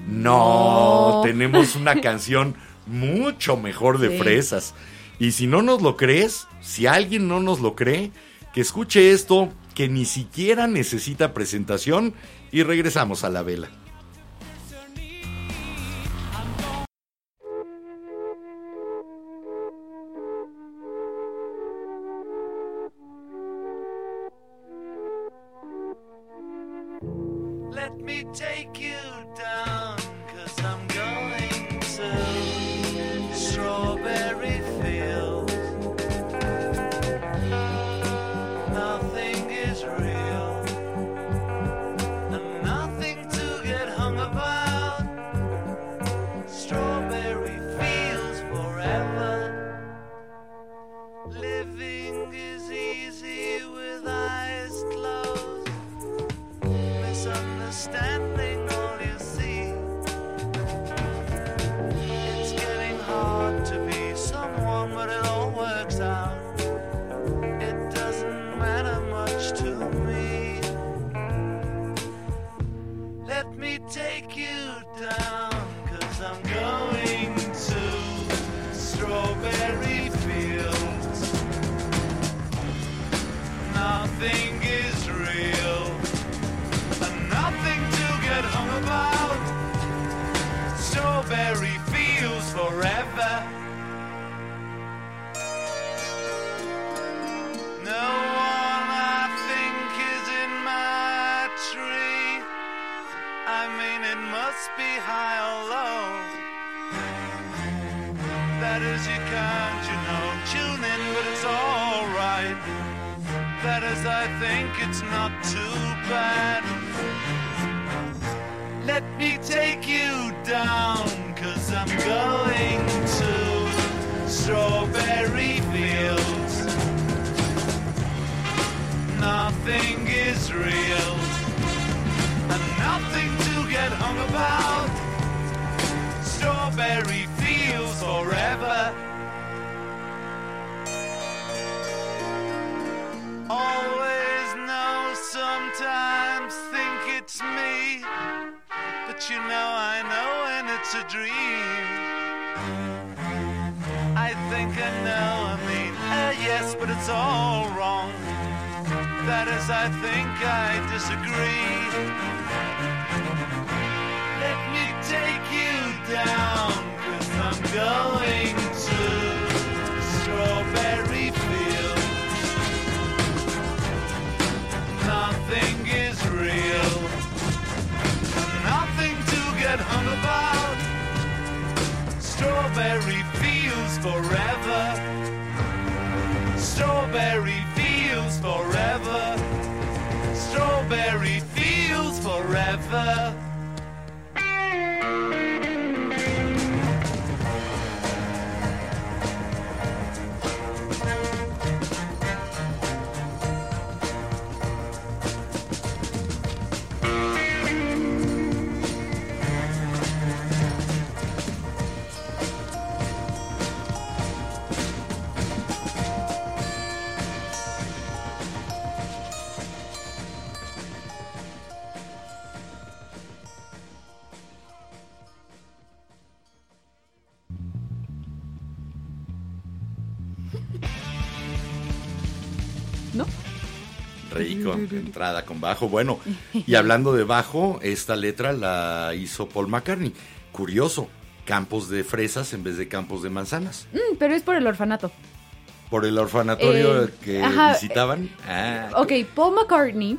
No, tenemos una canción mucho mejor de Sí. fresas. Y si no nos lo crees, si alguien no nos lo cree, que escuche esto, que ni siquiera necesita presentación, y regresamos a la vela. Entrada con bajo. Bueno, y hablando de bajo, esta letra la hizo Paul McCartney. Curioso, campos de fresas en vez de campos de manzanas. Mm, pero es por el orfanato. Por el orfanatorio Eh, que ajá, visitaban. Ah, Ok, Paul McCartney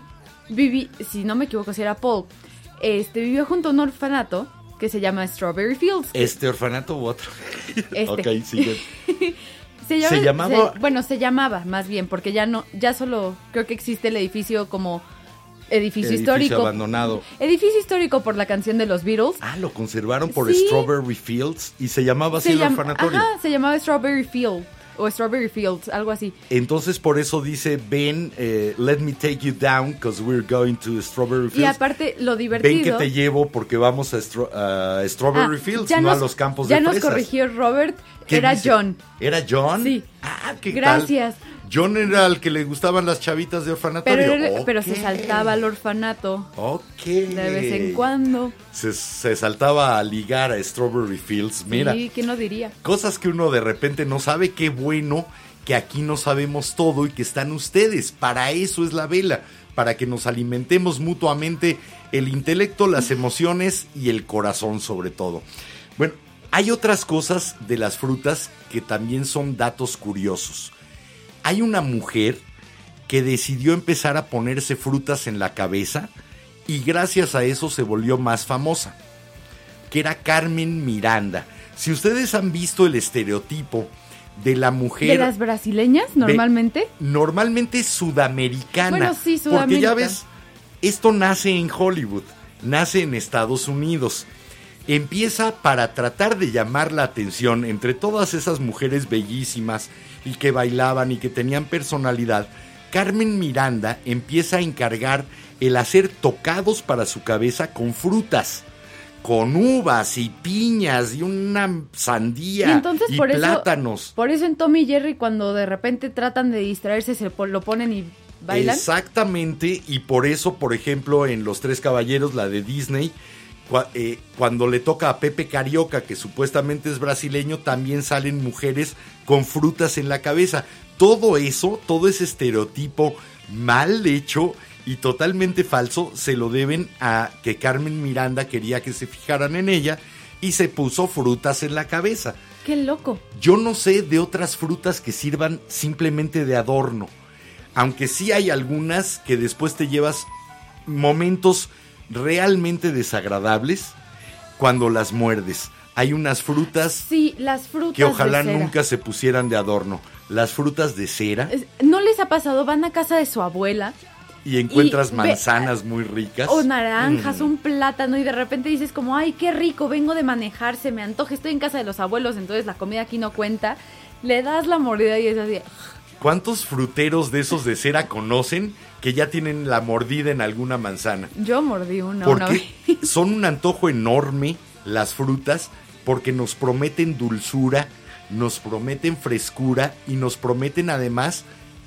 viví, si no me equivoco, si era Paul, este vivió junto a un orfanato que se llama Strawberry Fields. ¿Este orfanato u otro? Este. ok, sigue. Se, llama- Se llamaba- se- bueno, se llamaba más bien, porque ya no, ya solo creo que existe el edificio como edificio, Edificio histórico. abandonado. Edificio histórico por la canción de los Beatles. Ah, lo conservaron por Sí. Strawberry Fields y se llamaba así se el llama- orfanatorio. Ajá, se llamaba Strawberry Field. O Strawberry Fields, algo así. Entonces por eso dice, ven, eh, let me take you down because we're going to Strawberry Fields. Y aparte, lo Ven que divertido... te llevo porque vamos a, Stro- Strawberry Ah, Fields, ya no a nos- los campos Ya de nos fresas. corrigió Robert, ¿Qué era dice? John. ¿Era John? Sí. Ah, ¿qué Gracias. tal? John era el que le gustaban las chavitas de Pero, era- pero se saltaba al orfanato Ok. de vez en cuando. Se, se saltaba a ligar a Strawberry Fields. Mira, Sí, ¿quién lo diría? cosas que uno de repente no sabe. Qué bueno que aquí no sabemos todo y que están ustedes. Para eso es la vela. Para que nos alimentemos mutuamente el intelecto, las emociones y el corazón sobre todo. Bueno, hay otras cosas de las frutas que también son datos curiosos. Hay una mujer que decidió empezar a ponerse frutas en la cabeza y gracias a eso se volvió más famosa, que era Carmen Miranda. Si ustedes han visto el estereotipo de la mujer ¿De las brasileñas, normalmente? normalmente sudamericana. Bueno, sí, Porque ya ves, esto nace en Hollywood, nace en Estados Unidos. Empieza para tratar de llamar la atención entre todas esas mujeres bellísimas y que bailaban y que tenían personalidad. Carmen Miranda empieza a encargar el hacer tocados para su cabeza con frutas, con uvas y piñas y una sandía Y entonces y por eso, plátanos. por eso en Tommy y Jerry cuando de repente tratan de distraerse se lo ponen y bailan. Exactamente, y por eso, por ejemplo, en Los Tres Caballeros, la de Disney, cuando le toca a Pepe Carioca, que supuestamente es brasileño, también salen mujeres con frutas en la cabeza. Todo eso, todo ese estereotipo mal hecho y totalmente falso, se lo deben a que Carmen Miranda quería que se fijaran en ella y se puso frutas en la cabeza. Qué loco. Yo no sé de otras frutas que sirvan simplemente de adorno. Aunque sí hay algunas que después te llevas momentos realmente desagradables cuando las muerdes. Hay unas frutas Sí, las frutas que ojalá de cera. nunca se pusieran de adorno. Las frutas de cera ¿No les ha pasado? Van a casa de su abuela y encuentras manzanas muy ricas. o naranjas, Mm. un plátano y de repente dices como, ay, qué rico, vengo de manejar, se me antoja, estoy en casa de los abuelos, entonces la comida aquí no cuenta. Le das la mordida y es así. ¿Cuántos fruteros de esos de cera conocen que ya tienen la mordida en alguna manzana? Yo mordí una una. Porque son un antojo enorme las frutas porque nos prometen dulzura, nos prometen frescura y nos prometen además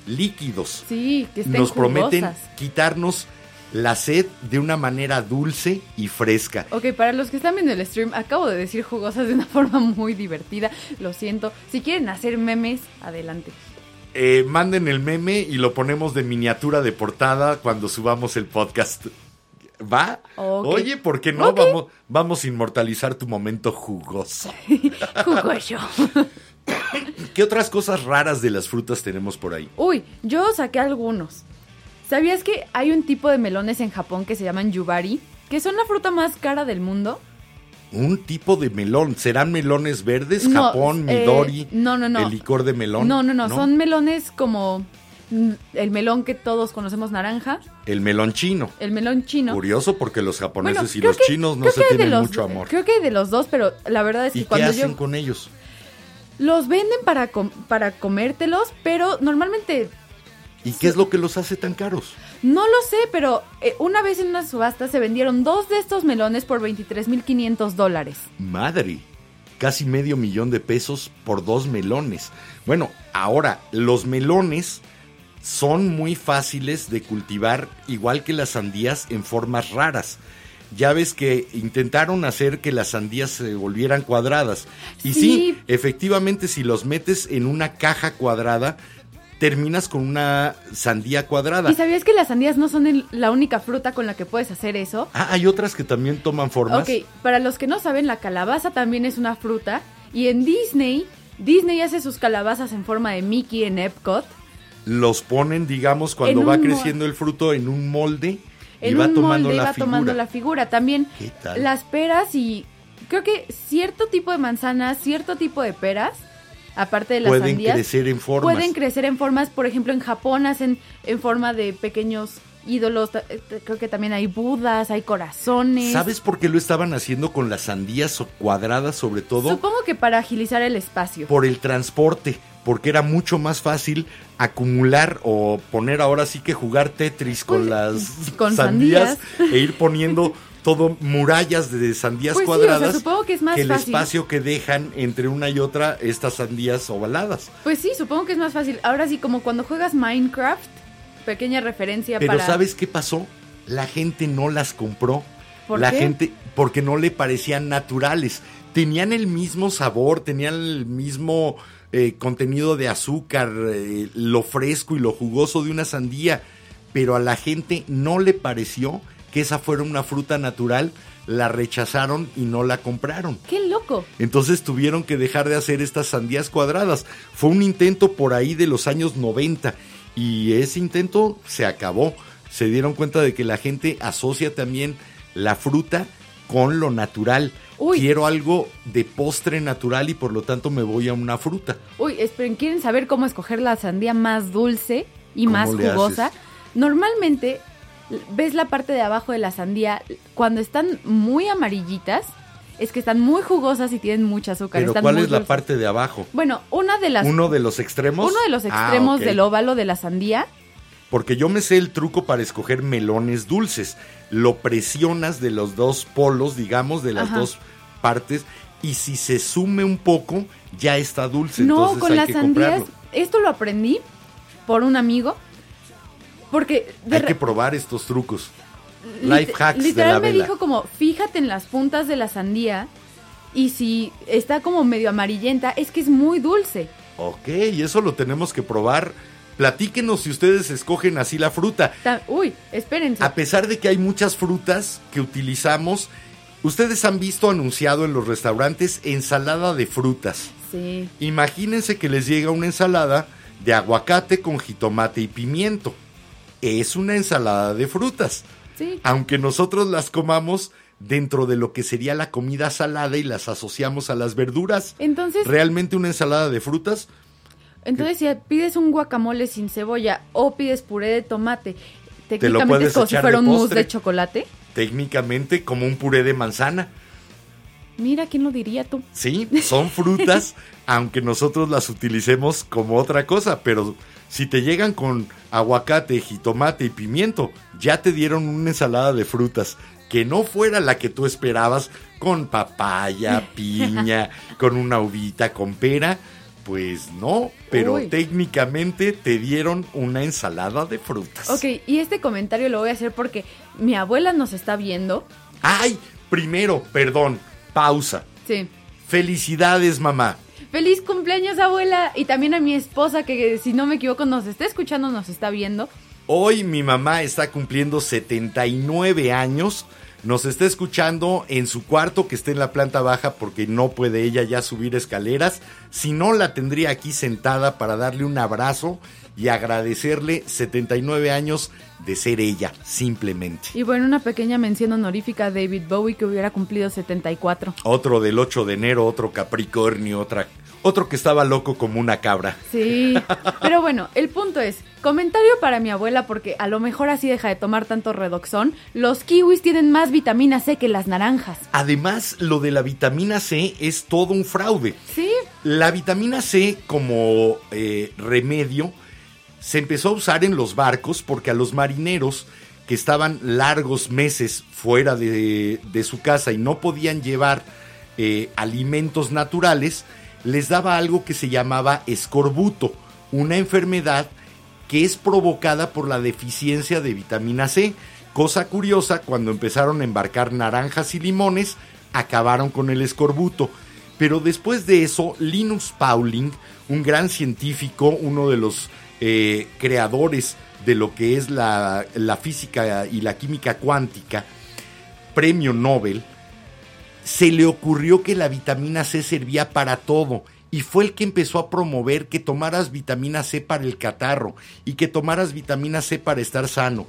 líquidos. Sí, que estén Nos prometen quitarnos la sed de una manera dulce y fresca. Ok, para los que están viendo el stream, acabo de decir jugosas de una forma muy divertida. Lo siento. Si quieren hacer memes, adelante. Eh, manden el meme y lo ponemos de miniatura de portada cuando subamos el podcast. ¿Va? Oye, ¿por qué no? Vamos, vamos a inmortalizar tu momento jugoso. Jugoso. ¿Qué otras cosas raras de las frutas tenemos por ahí? Uy, yo saqué algunos. ¿Sabías que hay un tipo de melones en Japón que se llaman yubari? Que son la fruta más cara del mundo. Un tipo de melón. ¿Serán melones verdes? No, Japón, eh, Midori. no, no, no. El licor de melón. No, no, no, son melones como mm, el melón que todos conocemos naranja, El melón chino. el melón chino. Curioso porque los japoneses Bueno, y los que- chinos no se tienen los- mucho amor. Creo que hay de los dos, pero la verdad es que ¿Y qué cuando hacen yo con ellos? los venden para com- para comértelos, pero normalmente ¿Y qué es lo que los hace tan caros? no lo sé, pero eh, una vez en una subasta se vendieron dos de estos melones por 23.500 dólares. Madre, casi medio millón de pesos por dos melones. Bueno, ahora, los melones son muy fáciles de cultivar, igual que las sandías, en formas raras. Ya ves que intentaron hacer que las sandías se volvieran cuadradas. Y sí, Sí. efectivamente, si los metes en una caja cuadrada, terminas con una sandía cuadrada. ¿Y sabías que las sandías no son el- la única fruta con la que puedes hacer eso? Ah, hay otras que también toman formas. Ok, para los que no saben, la calabaza también es una fruta. Y en Disney, Disney hace sus calabazas en forma de Mickey en Epcot. los ponen, digamos, cuando va creciendo el fruto en un molde y va un tomando molde la va figura. tomando la figura. También ¿Qué tal? las peras y creo que cierto tipo de manzanas, cierto tipo de peras, aparte de las Pueden sandías, crecer en formas. pueden crecer en formas, por ejemplo, en Japón hacen en forma de pequeños ídolos. eh, Creo que también hay budas, hay corazones. ¿Sabes por qué lo estaban haciendo con las sandías cuadradas sobre todo? Supongo que para agilizar el espacio. Por el transporte, porque era mucho más fácil acumular o poner ahora sí que jugar Tetris con Pues, las con sandías, e ir poniendo todo murallas de sandías Pues sí, o sea, cuadradas supongo que es más el fácil. espacio que dejan entre una y otra estas sandías ovaladas. Pues sí, supongo que es más fácil. Ahora sí, como cuando juegas Minecraft, pequeña referencia Pero para... ¿sabes qué pasó? La gente no las compró. ¿Por la qué? gente porque no le parecían naturales. Tenían el mismo sabor, tenían el mismo eh, contenido de azúcar, eh, lo fresco y lo jugoso de una sandía, pero a la gente no le pareció que esa fuera una fruta natural, la rechazaron y no la compraron. ¡Qué loco! Entonces tuvieron que dejar de hacer estas sandías cuadradas. Fue un intento por ahí de los años 90 y ese intento se acabó. Se dieron cuenta de que la gente asocia también la fruta con lo natural. Uy. Quiero algo de postre natural y por lo tanto me voy a una fruta. Uy, esperen, ¿quieren saber cómo escoger la sandía más dulce y ¿Cómo más jugosa? Normalmente, ves la parte de abajo de la sandía, cuando están muy amarillitas, es que están muy jugosas y tienen mucho azúcar. Pero están ¿cuál muy es la dulces. parte de abajo? Bueno, una de las... ¿Uno de los extremos? uno de los Ah, extremos del óvalo de la sandía. Porque yo me sé el truco para escoger melones dulces. Lo presionas de los dos polos, digamos, de las Ajá. dos partes. Y si se sume un poco, ya está dulce. No, entonces con hay las que sandías. comprarlo. Esto lo aprendí por un amigo. Porque de Hay que probar estos trucos. Life hacks de literal la me vela. dijo como, fíjate en las puntas de la sandía. Y si está como medio amarillenta, es que es muy dulce. Ok, y eso lo tenemos que probar. Platíquenos si ustedes escogen así la fruta. Ta- Uy, espérense. A pesar de que hay muchas frutas que utilizamos, ustedes han visto anunciado en los restaurantes ensalada de frutas. Sí. Imagínense que les llega una ensalada de aguacate con jitomate y pimiento. Es una ensalada de frutas. Sí. Aunque nosotros las comamos dentro de lo que sería la comida salada y las asociamos a las verduras. Entonces, Realmente una ensalada de frutas, entonces si pides un guacamole sin cebolla o pides puré de tomate, lo técnicamente es como si fuera un mousse de chocolate. técnicamente como un puré de manzana. Mira, ¿quién lo diría tú? Sí, son frutas, aunque nosotros las utilicemos como otra cosa, pero si te llegan con aguacate, jitomate y pimiento, ya te dieron una ensalada de frutas que no fuera la que tú esperabas, con papaya, piña, con una uvita, con pera, pues no, pero Uy. técnicamente te dieron una ensalada de frutas. Ok, y este comentario lo voy a hacer porque mi abuela nos está viendo. Ay, primero, perdón, pausa. Sí. Felicidades, mamá. Feliz cumpleaños, abuela. Y también a mi esposa, que si no me equivoco nos está escuchando, nos está viendo. Hoy mi mamá está cumpliendo 79 años. Nos está escuchando en su cuarto que está en la planta baja porque no puede ella ya subir escaleras. Si no, la tendría aquí sentada para darle un abrazo y agradecerle 79 años de ser ella, simplemente. Y bueno, una pequeña mención honorífica a David Bowie que hubiera cumplido 74. Otro del 8 de enero, otro Capricornio, otra, otro que estaba loco como una cabra. Sí, pero bueno, el punto es, comentario para mi abuela porque a lo mejor así deja de tomar tanto redoxón, los kiwis tienen más vitamina C que las naranjas. Además, lo de la vitamina C es todo un fraude. Sí, La vitamina C como eh, remedio se empezó a usar en los barcos porque a los marineros que estaban largos meses fuera de, de su casa y no podían llevar eh, alimentos naturales, les daba algo que se llamaba escorbuto, una enfermedad que es provocada por la deficiencia de vitamina C. Cosa curiosa, cuando empezaron a embarcar naranjas y limones, acabaron con el escorbuto. Pero después de eso, Linus Pauling, un gran científico, uno de los eh, creadores de lo que es la, la física y la química cuántica, premio Nobel, se le ocurrió que la vitamina C servía para todo y fue el que empezó a promover que tomaras vitamina C para el catarro y que tomaras vitamina C para estar sano.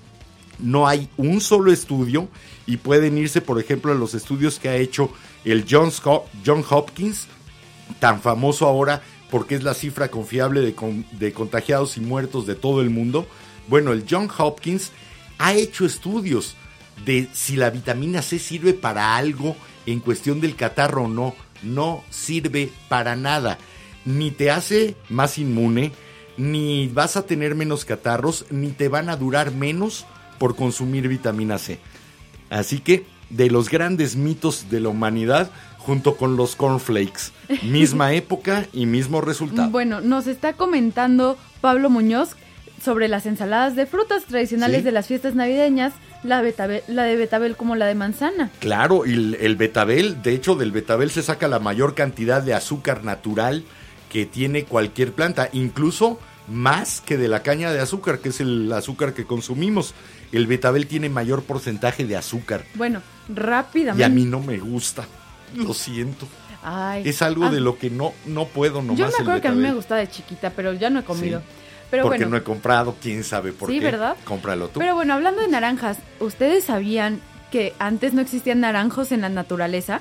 No hay un solo estudio y pueden irse, por ejemplo, a los estudios que ha hecho el Johns Ho- John Hopkins, tan famoso ahora porque es la cifra confiable de, de contagiados y muertos de todo el mundo. Bueno, el John Hopkins ha hecho estudios de si la vitamina C sirve para algo en cuestión del catarro o no. No sirve para nada. ni te hace más inmune, ni vas a tener menos catarros, ni te van a durar menos por consumir vitamina C. Así que, de los grandes mitos de la humanidad, junto con los cornflakes, misma época y mismo resultado. Bueno, nos está comentando Pablo Muñoz sobre las ensaladas de frutas tradicionales Sí. de las fiestas navideñas, la, betabel- la de betabel como la de manzana. Claro, y el, el betabel, de hecho del betabel se saca la mayor cantidad de azúcar natural que tiene cualquier planta, incluso más que de la caña de azúcar, que es el azúcar que consumimos. El betabel tiene mayor porcentaje de azúcar Bueno, y rápidamente. a mí no me gusta. Lo siento. Ay, Es algo ah, de lo que no, no puedo nomás Yo me el acuerdo que a mí me gustaba de chiquita, pero ya no he comido. Sí. Pero porque bueno, no he comprado, quién sabe por Sí, qué. ¿verdad? Cómpralo tú. pero bueno, hablando de naranjas, ¿ustedes sabían que antes no existían naranjos en la naturaleza?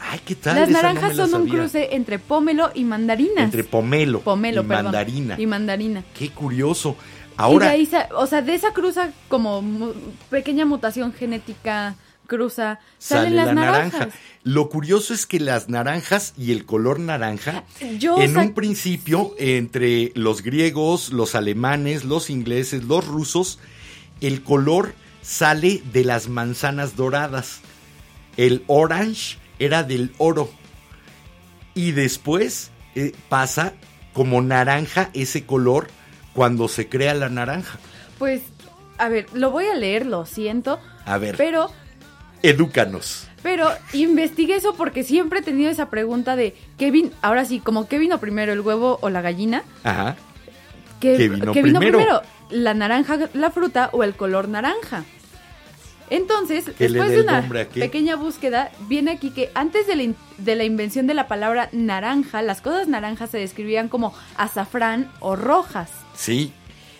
Ay, ¿qué tal? Las Esa naranjas la son un cruce entre pómelo y mandarinas. Entre pomelo, pomelo, y perdón, mandarina. Y mandarina. Qué curioso. y de Ahora, ahí, o sea, de esa cruza como pequeña mutación genética cruza, salen sale las la naranjas. naranja. Lo curioso es que las naranjas y el color naranja, Yo en un principio, entre los griegos, los alemanes, los ingleses, los rusos, el color sale de las manzanas doradas. El orange era del oro. Y después eh, pasa como naranja ese color cuando se crea la naranja. Pues, a ver, lo voy a leer, lo siento, A ver, pero edúcanos. Pero investigué eso porque siempre he tenido esa pregunta de ¿qué vino? Ahora sí, como ¿qué vino primero, el huevo o la gallina? Ajá. ¿Qué, ¿Qué vino qué vino primero? primero? ¿La naranja, la fruta o el color naranja? Entonces, después de una pequeña búsqueda, viene aquí que antes de la, in- de la invención de la palabra naranja, las cosas naranjas se describían como azafrán o rojas. Sí,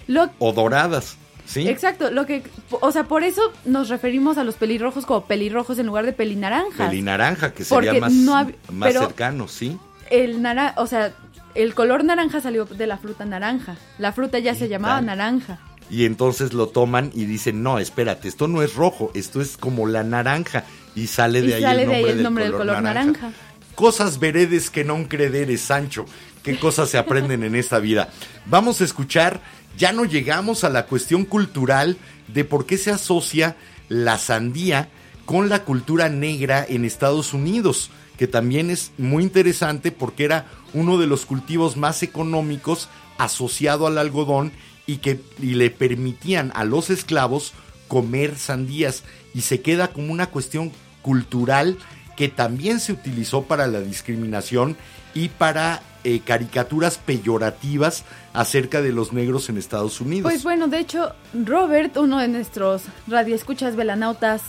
Lo, o doradas. ¿Sí? Exacto, lo que, o sea, por eso nos referimos a los pelirrojos como pelirrojos en lugar de pelinaranjas. Pelinaranja, que sería Porque más, no hab- más pero- cercano, ¿sí? el naranja, o sea, el color naranja salió de la fruta naranja. La fruta ya se ¿Qué llamaba tal? naranja. Y entonces lo toman y dicen, no, espérate, esto no es rojo, esto es como la naranja. Y sale de Y ahí sale el de ahí nombre, el del, nombre del color color naranja. naranja. Cosas veredes que no crederes, Sancho. Qué cosas se aprenden en esta vida. Vamos a escuchar, ya no llegamos a la cuestión cultural de por qué se asocia la sandía con la cultura negra en Estados Unidos, que también es muy interesante porque era uno de los cultivos más económicos asociado al algodón y que y le permitían a los esclavos comer sandías. Y se queda como una cuestión cultural que también se utilizó para la discriminación y para eh, caricaturas peyorativas acerca de los negros en Estados Unidos. Pues bueno, de hecho, Robert, uno de nuestros radioescuchas velanautas,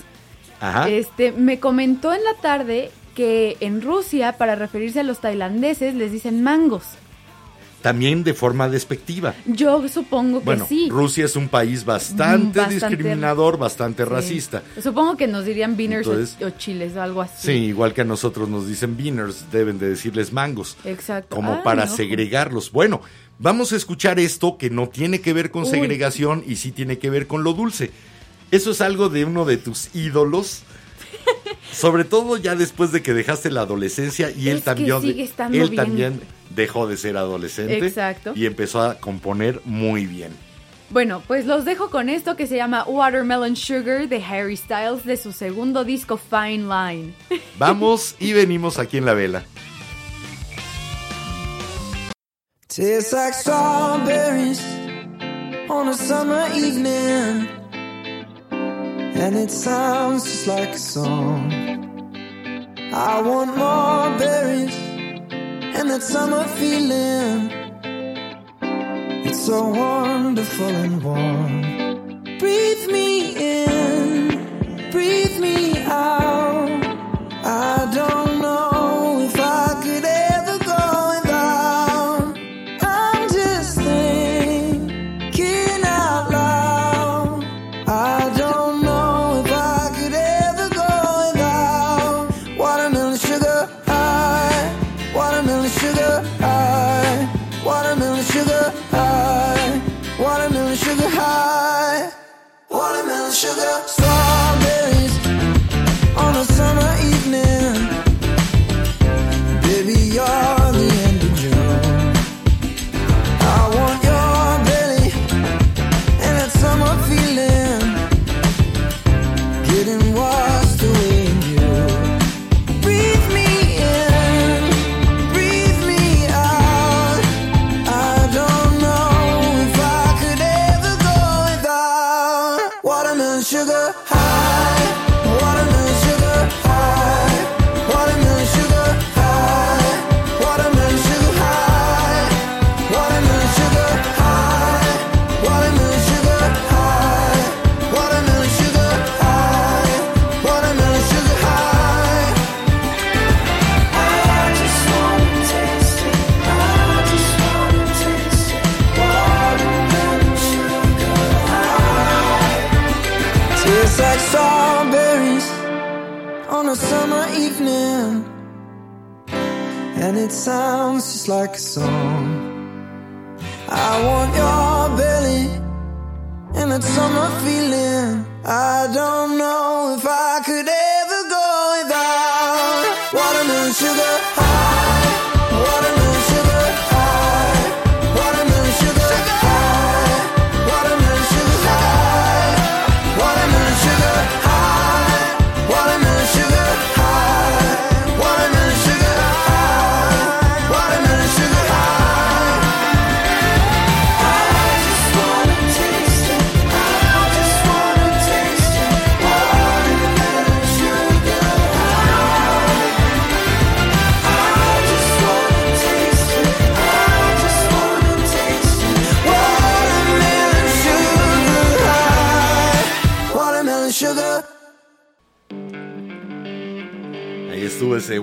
Ajá. este, me comentó en la tarde que en Rusia, para referirse a los tailandeses, les dicen mangos. También de forma despectiva. Yo supongo que Bueno, sí. Rusia es un país bastante, bastante- discriminador, bastante Sí. racista. Supongo que nos dirían beaners o- Entonces- o, chiles o algo así. Sí, igual que a nosotros nos dicen beaners, deben de decirles mangos. Exacto. como Ay, para no. segregarlos. Bueno, vamos a escuchar esto que no tiene que ver con Uy. segregación y sí tiene que ver con lo dulce. Eso es algo de uno de tus ídolos. Sobre todo ya después de que dejaste la adolescencia y él Es también sigue estando él bien. también dejó de ser adolescente Exacto. y empezó a componer muy bien. Bueno, pues los dejo con esto que se llama Watermelon Sugar de Harry Styles de su segundo disco Fine Line. Vamos y venimos aquí en la vela. Tastes like strawberries on a summer evening. And it sounds just like a song. I want more berries and that summer feeling. It's so wonderful and warm. Breathe me in, breathe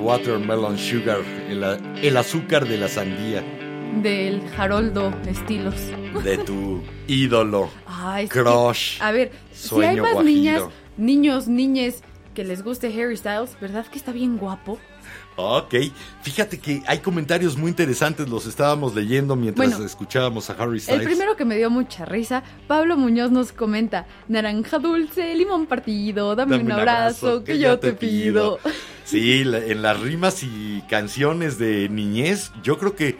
Watermelon Sugar, el, el azúcar de la sandía, Del Haroldo Estilos. de tu ídolo. Ay, que- Crush. a ver, si hay más niñas, niños, niñes que les guste Harry Styles, ¿verdad que está bien guapo? Ok, fíjate que hay comentarios muy interesantes, los estábamos leyendo mientras Bueno, escuchábamos a Harry Styles. El primero que me dio mucha risa, Pablo Muñoz nos comenta, naranja dulce, limón partido, dame, un abrazo, que, yo te pido. Sí, la- en las rimas y canciones de niñez, yo creo que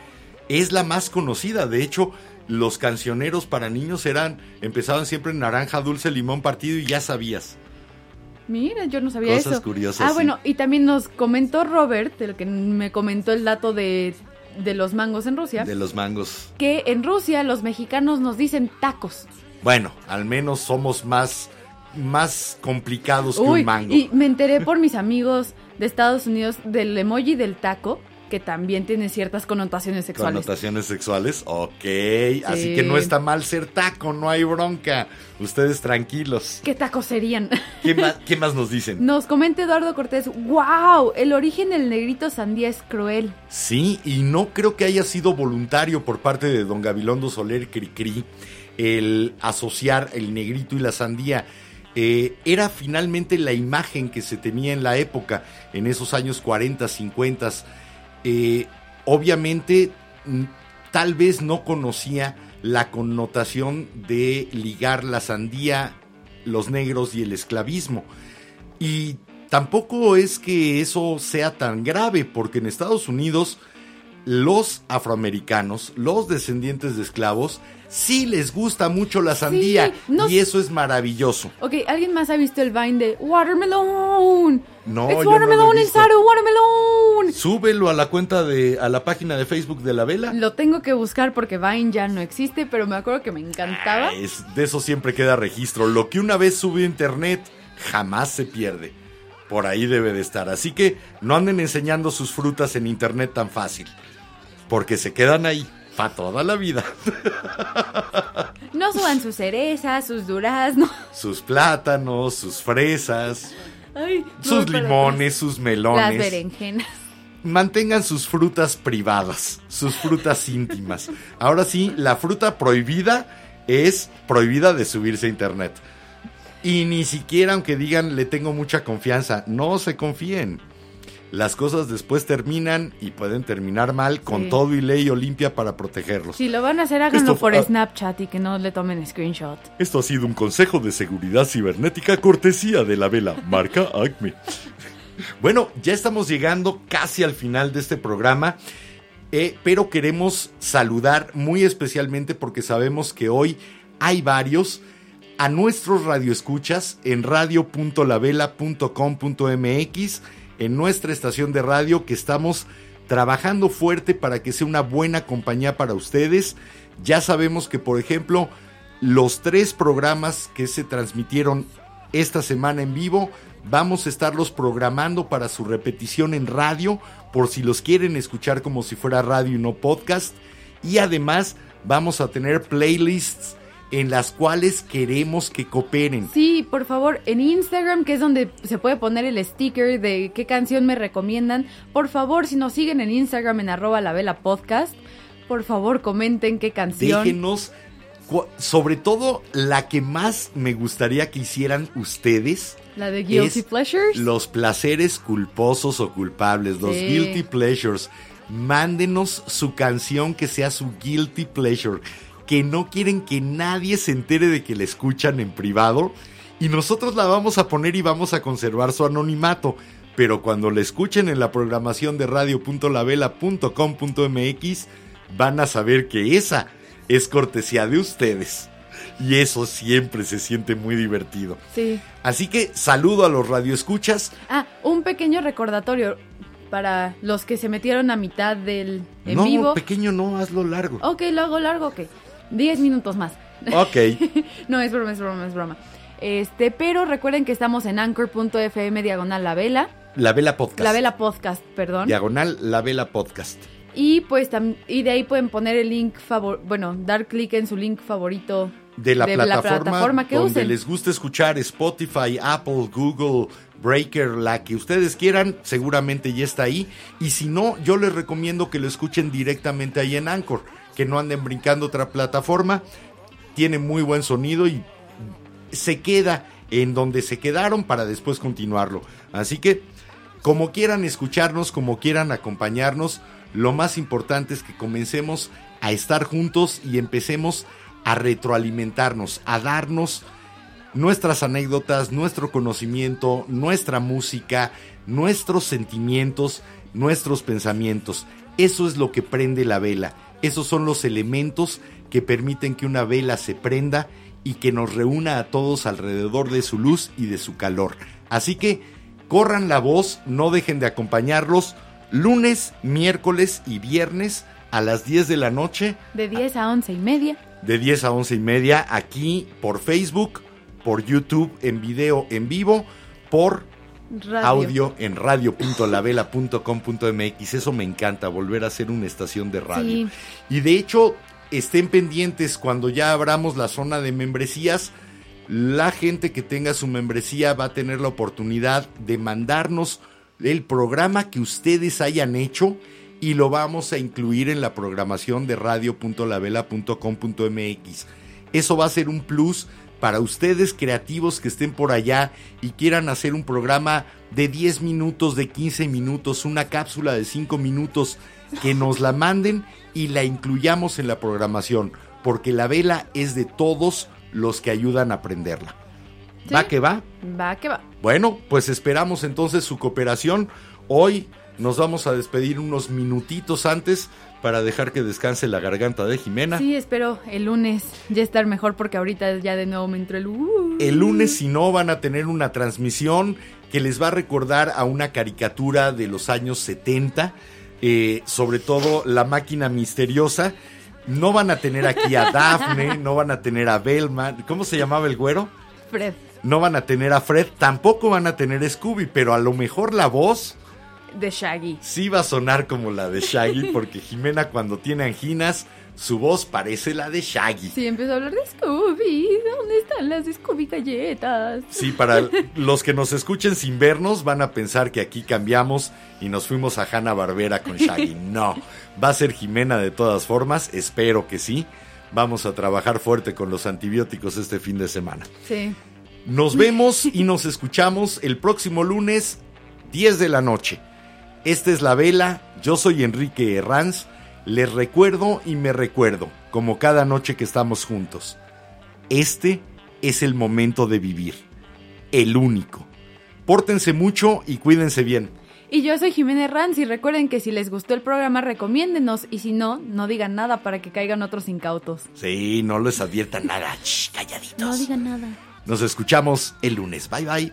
es la más conocida. De hecho, los cancioneros para niños eran, empezaban siempre en naranja, dulce, limón partido y ya sabías. Mira, yo no sabía Cosas eso. curiosas, Ah, sí. bueno, y también nos comentó Robert, el que me comentó el dato de, de los mangos en Rusia, De los mangos. que en Rusia los mexicanos nos dicen tacos. Bueno, al menos somos más, más complicados que un mango. y me enteré por mis amigos de Estados Unidos del emoji del taco, que también tiene ciertas connotaciones sexuales. Connotaciones sexuales, ok. Así que no está mal ser taco, no hay bronca. Ustedes tranquilos. ¿Qué tacos serían? ¿Qué más, qué más nos dicen? Nos comenta Eduardo Cortés, wow, el origen del negrito sandía es cruel. Sí, y no creo que haya sido voluntario por parte de don Gabilondo Soler Cricri el asociar el negrito y la sandía. Eh, era finalmente la imagen que se tenía en la época, en esos años 40, 50. Eh, obviamente, tal vez no conocía la connotación de ligar la sandía, los negros y el esclavismo. Y tampoco es que eso sea tan grave, porque en Estados Unidos los afroamericanos, los descendientes de esclavos, sí les gusta mucho la sandía no y eso es maravilloso. Ok, ¿alguien más ha visto el Vine de Watermelon? No, It's yo no lo he Watermelon visto. Watermelon. Súbelo a la cuenta de a la página de Facebook de la vela. Lo tengo que buscar porque Vine ya no existe, pero me acuerdo que me encantaba. Ah, es- de eso siempre queda registro. Lo que una vez sube a internet jamás se pierde. Por ahí debe de estar. Así que no anden enseñando sus frutas en internet tan fácil. Porque se quedan ahí para toda la vida. No suban sus cerezas, sus duraznos. Sus plátanos, sus fresas, Ay, sus limones, sus melones. Las berenjenas. Mantengan sus frutas privadas, sus frutas íntimas. Ahora sí, la fruta prohibida es prohibida de subirse a internet. Y ni siquiera aunque digan le tengo mucha confianza, no se confíen. Las cosas después terminan y pueden terminar mal con Sí. todo y ley Olimpia para protegerlos. Si lo van a hacer, háganlo Esto por ah. Snapchat y que no le tomen screenshot. Esto ha sido un consejo de seguridad cibernética cortesía de la vela, marca Acme. Bueno, ya estamos llegando casi al final de este programa, eh, pero queremos saludar muy especialmente porque sabemos que hoy hay varios a nuestros radioescuchas en radio.lavela.com.mx, en nuestra estación de radio que estamos trabajando fuerte para que sea una buena compañía para ustedes. Ya sabemos que, por ejemplo, los tres programas que se transmitieron esta semana en vivo. Vamos a estarlos programando para su repetición en radio, por si los quieren escuchar como si fuera radio y no podcast. Y además vamos a tener playlists en las cuales queremos que cooperen. Sí, por favor, en Instagram, que es donde se puede poner el sticker de qué canción me recomiendan. Por favor, si nos siguen en Instagram en arroba la vela podcast, por favor comenten qué canción. Déjenos, sobre todo la que más me gustaría que hicieran ustedes. La de Guilty es Pleasures. Los placeres culposos o culpables, los Sí. guilty pleasures. Mándenos su canción que sea su guilty pleasure. Que no quieren que nadie se entere de que la escuchan en privado. Y nosotros la vamos a poner y vamos a conservar su anonimato. Pero cuando la escuchen en la programación de radio.lavela.com.mx, van a saber que esa es cortesía de ustedes. Y eso siempre se siente muy divertido. Sí. Así que saludo a los radioescuchas. Ah, un pequeño recordatorio para los que se metieron a mitad del en no, vivo. pequeño no, hazlo largo. Ok, lo hago largo, ok. Diez minutos más. Ok. no, es broma, es broma, es broma. Este, pero recuerden que estamos en anchor.fm diagonal la vela. La Vela Podcast. La vela podcast, perdón. Diagonal La Vela Podcast. Y pues y de ahí pueden poner el link favor, bueno, dar clic en su link favorito De la plataforma, plataforma que donde usen. les guste escuchar Spotify, Apple, Google, Breaker, la que ustedes quieran, seguramente ya está ahí. Y si no, yo les recomiendo que lo escuchen directamente ahí en Anchor, que no anden brincando otra plataforma. Tiene muy buen sonido y se queda en donde se quedaron para después continuarlo. Así que, como quieran escucharnos, como quieran acompañarnos, lo más importante es que comencemos a estar juntos y empecemos a retroalimentarnos, a darnos nuestras anécdotas, nuestro conocimiento, nuestra música, nuestros sentimientos, nuestros pensamientos. Eso es lo que prende la vela. Esos son los elementos que permiten que una vela se prenda y que nos reúna a todos alrededor de su luz y de su calor. Así que corran la voz, no dejen de acompañarlos lunes, miércoles y viernes a las 10 de la noche De 10 a 11 y media. de 10 a 11 y media aquí por Facebook, por YouTube en video en vivo, por Radio. audio en radio.lavela.com.mx. Eso me encanta, volver a ser una estación de radio. Sí. Y de hecho, estén pendientes cuando ya abramos la zona de membresías. La gente que tenga su membresía va a tener la oportunidad de mandarnos el programa que ustedes hayan hecho y lo vamos a incluir en la programación de radio.lavela.com.mx. Eso va a ser un plus para ustedes creativos que estén por allá y quieran hacer un programa de 10 minutos, de 15 minutos, una cápsula de 5 minutos, que nos la manden y la incluyamos en la programación, porque la vela es de todos los que ayudan a aprenderla. Sí. ¿Va que va? Va que va. Bueno, pues esperamos entonces su cooperación. Hoy nos vamos a despedir unos minutitos antes para dejar que descanse la garganta de Jimena. Sí, espero el lunes ya estar mejor porque ahorita ya de nuevo me entró el... uh. El lunes, si no, van a tener una transmisión que les va a recordar a una caricatura de los años 70, eh, sobre todo la máquina misteriosa. No van a tener aquí a Daphne, no van a tener a Velma. ¿Cómo se llamaba el güero? Fred, No van a tener a Fred, tampoco van a tener a Scooby, pero a lo mejor la voz de Shaggy. sí va a sonar como la de Shaggy, porque Jimena cuando tiene anginas, su voz parece la de Shaggy. Sí, empezó a hablar de Scooby. ¿Dónde están las Scooby galletas? Sí, para los que nos escuchen sin vernos van a pensar que aquí cambiamos y nos fuimos a Hanna Barbera con Shaggy. No, va a ser Jimena de todas formas, espero que sí. Vamos a trabajar fuerte con los antibióticos este fin de semana. Sí. Nos vemos y nos escuchamos el próximo lunes, 10 de la noche. Esta es la vela, yo soy Enrique Herranz. Les recuerdo y me recuerdo, como cada noche que estamos juntos. Este es el momento de vivir, el único. Pórtense mucho y cuídense bien. Y yo soy Jimena Ranz y recuerden que si les gustó el programa recomiéndenos y si no, no digan nada para que caigan otros incautos. Sí, no les adviertan nada. Shh, calladitos. No digan nada. Nos escuchamos el lunes. Bye bye.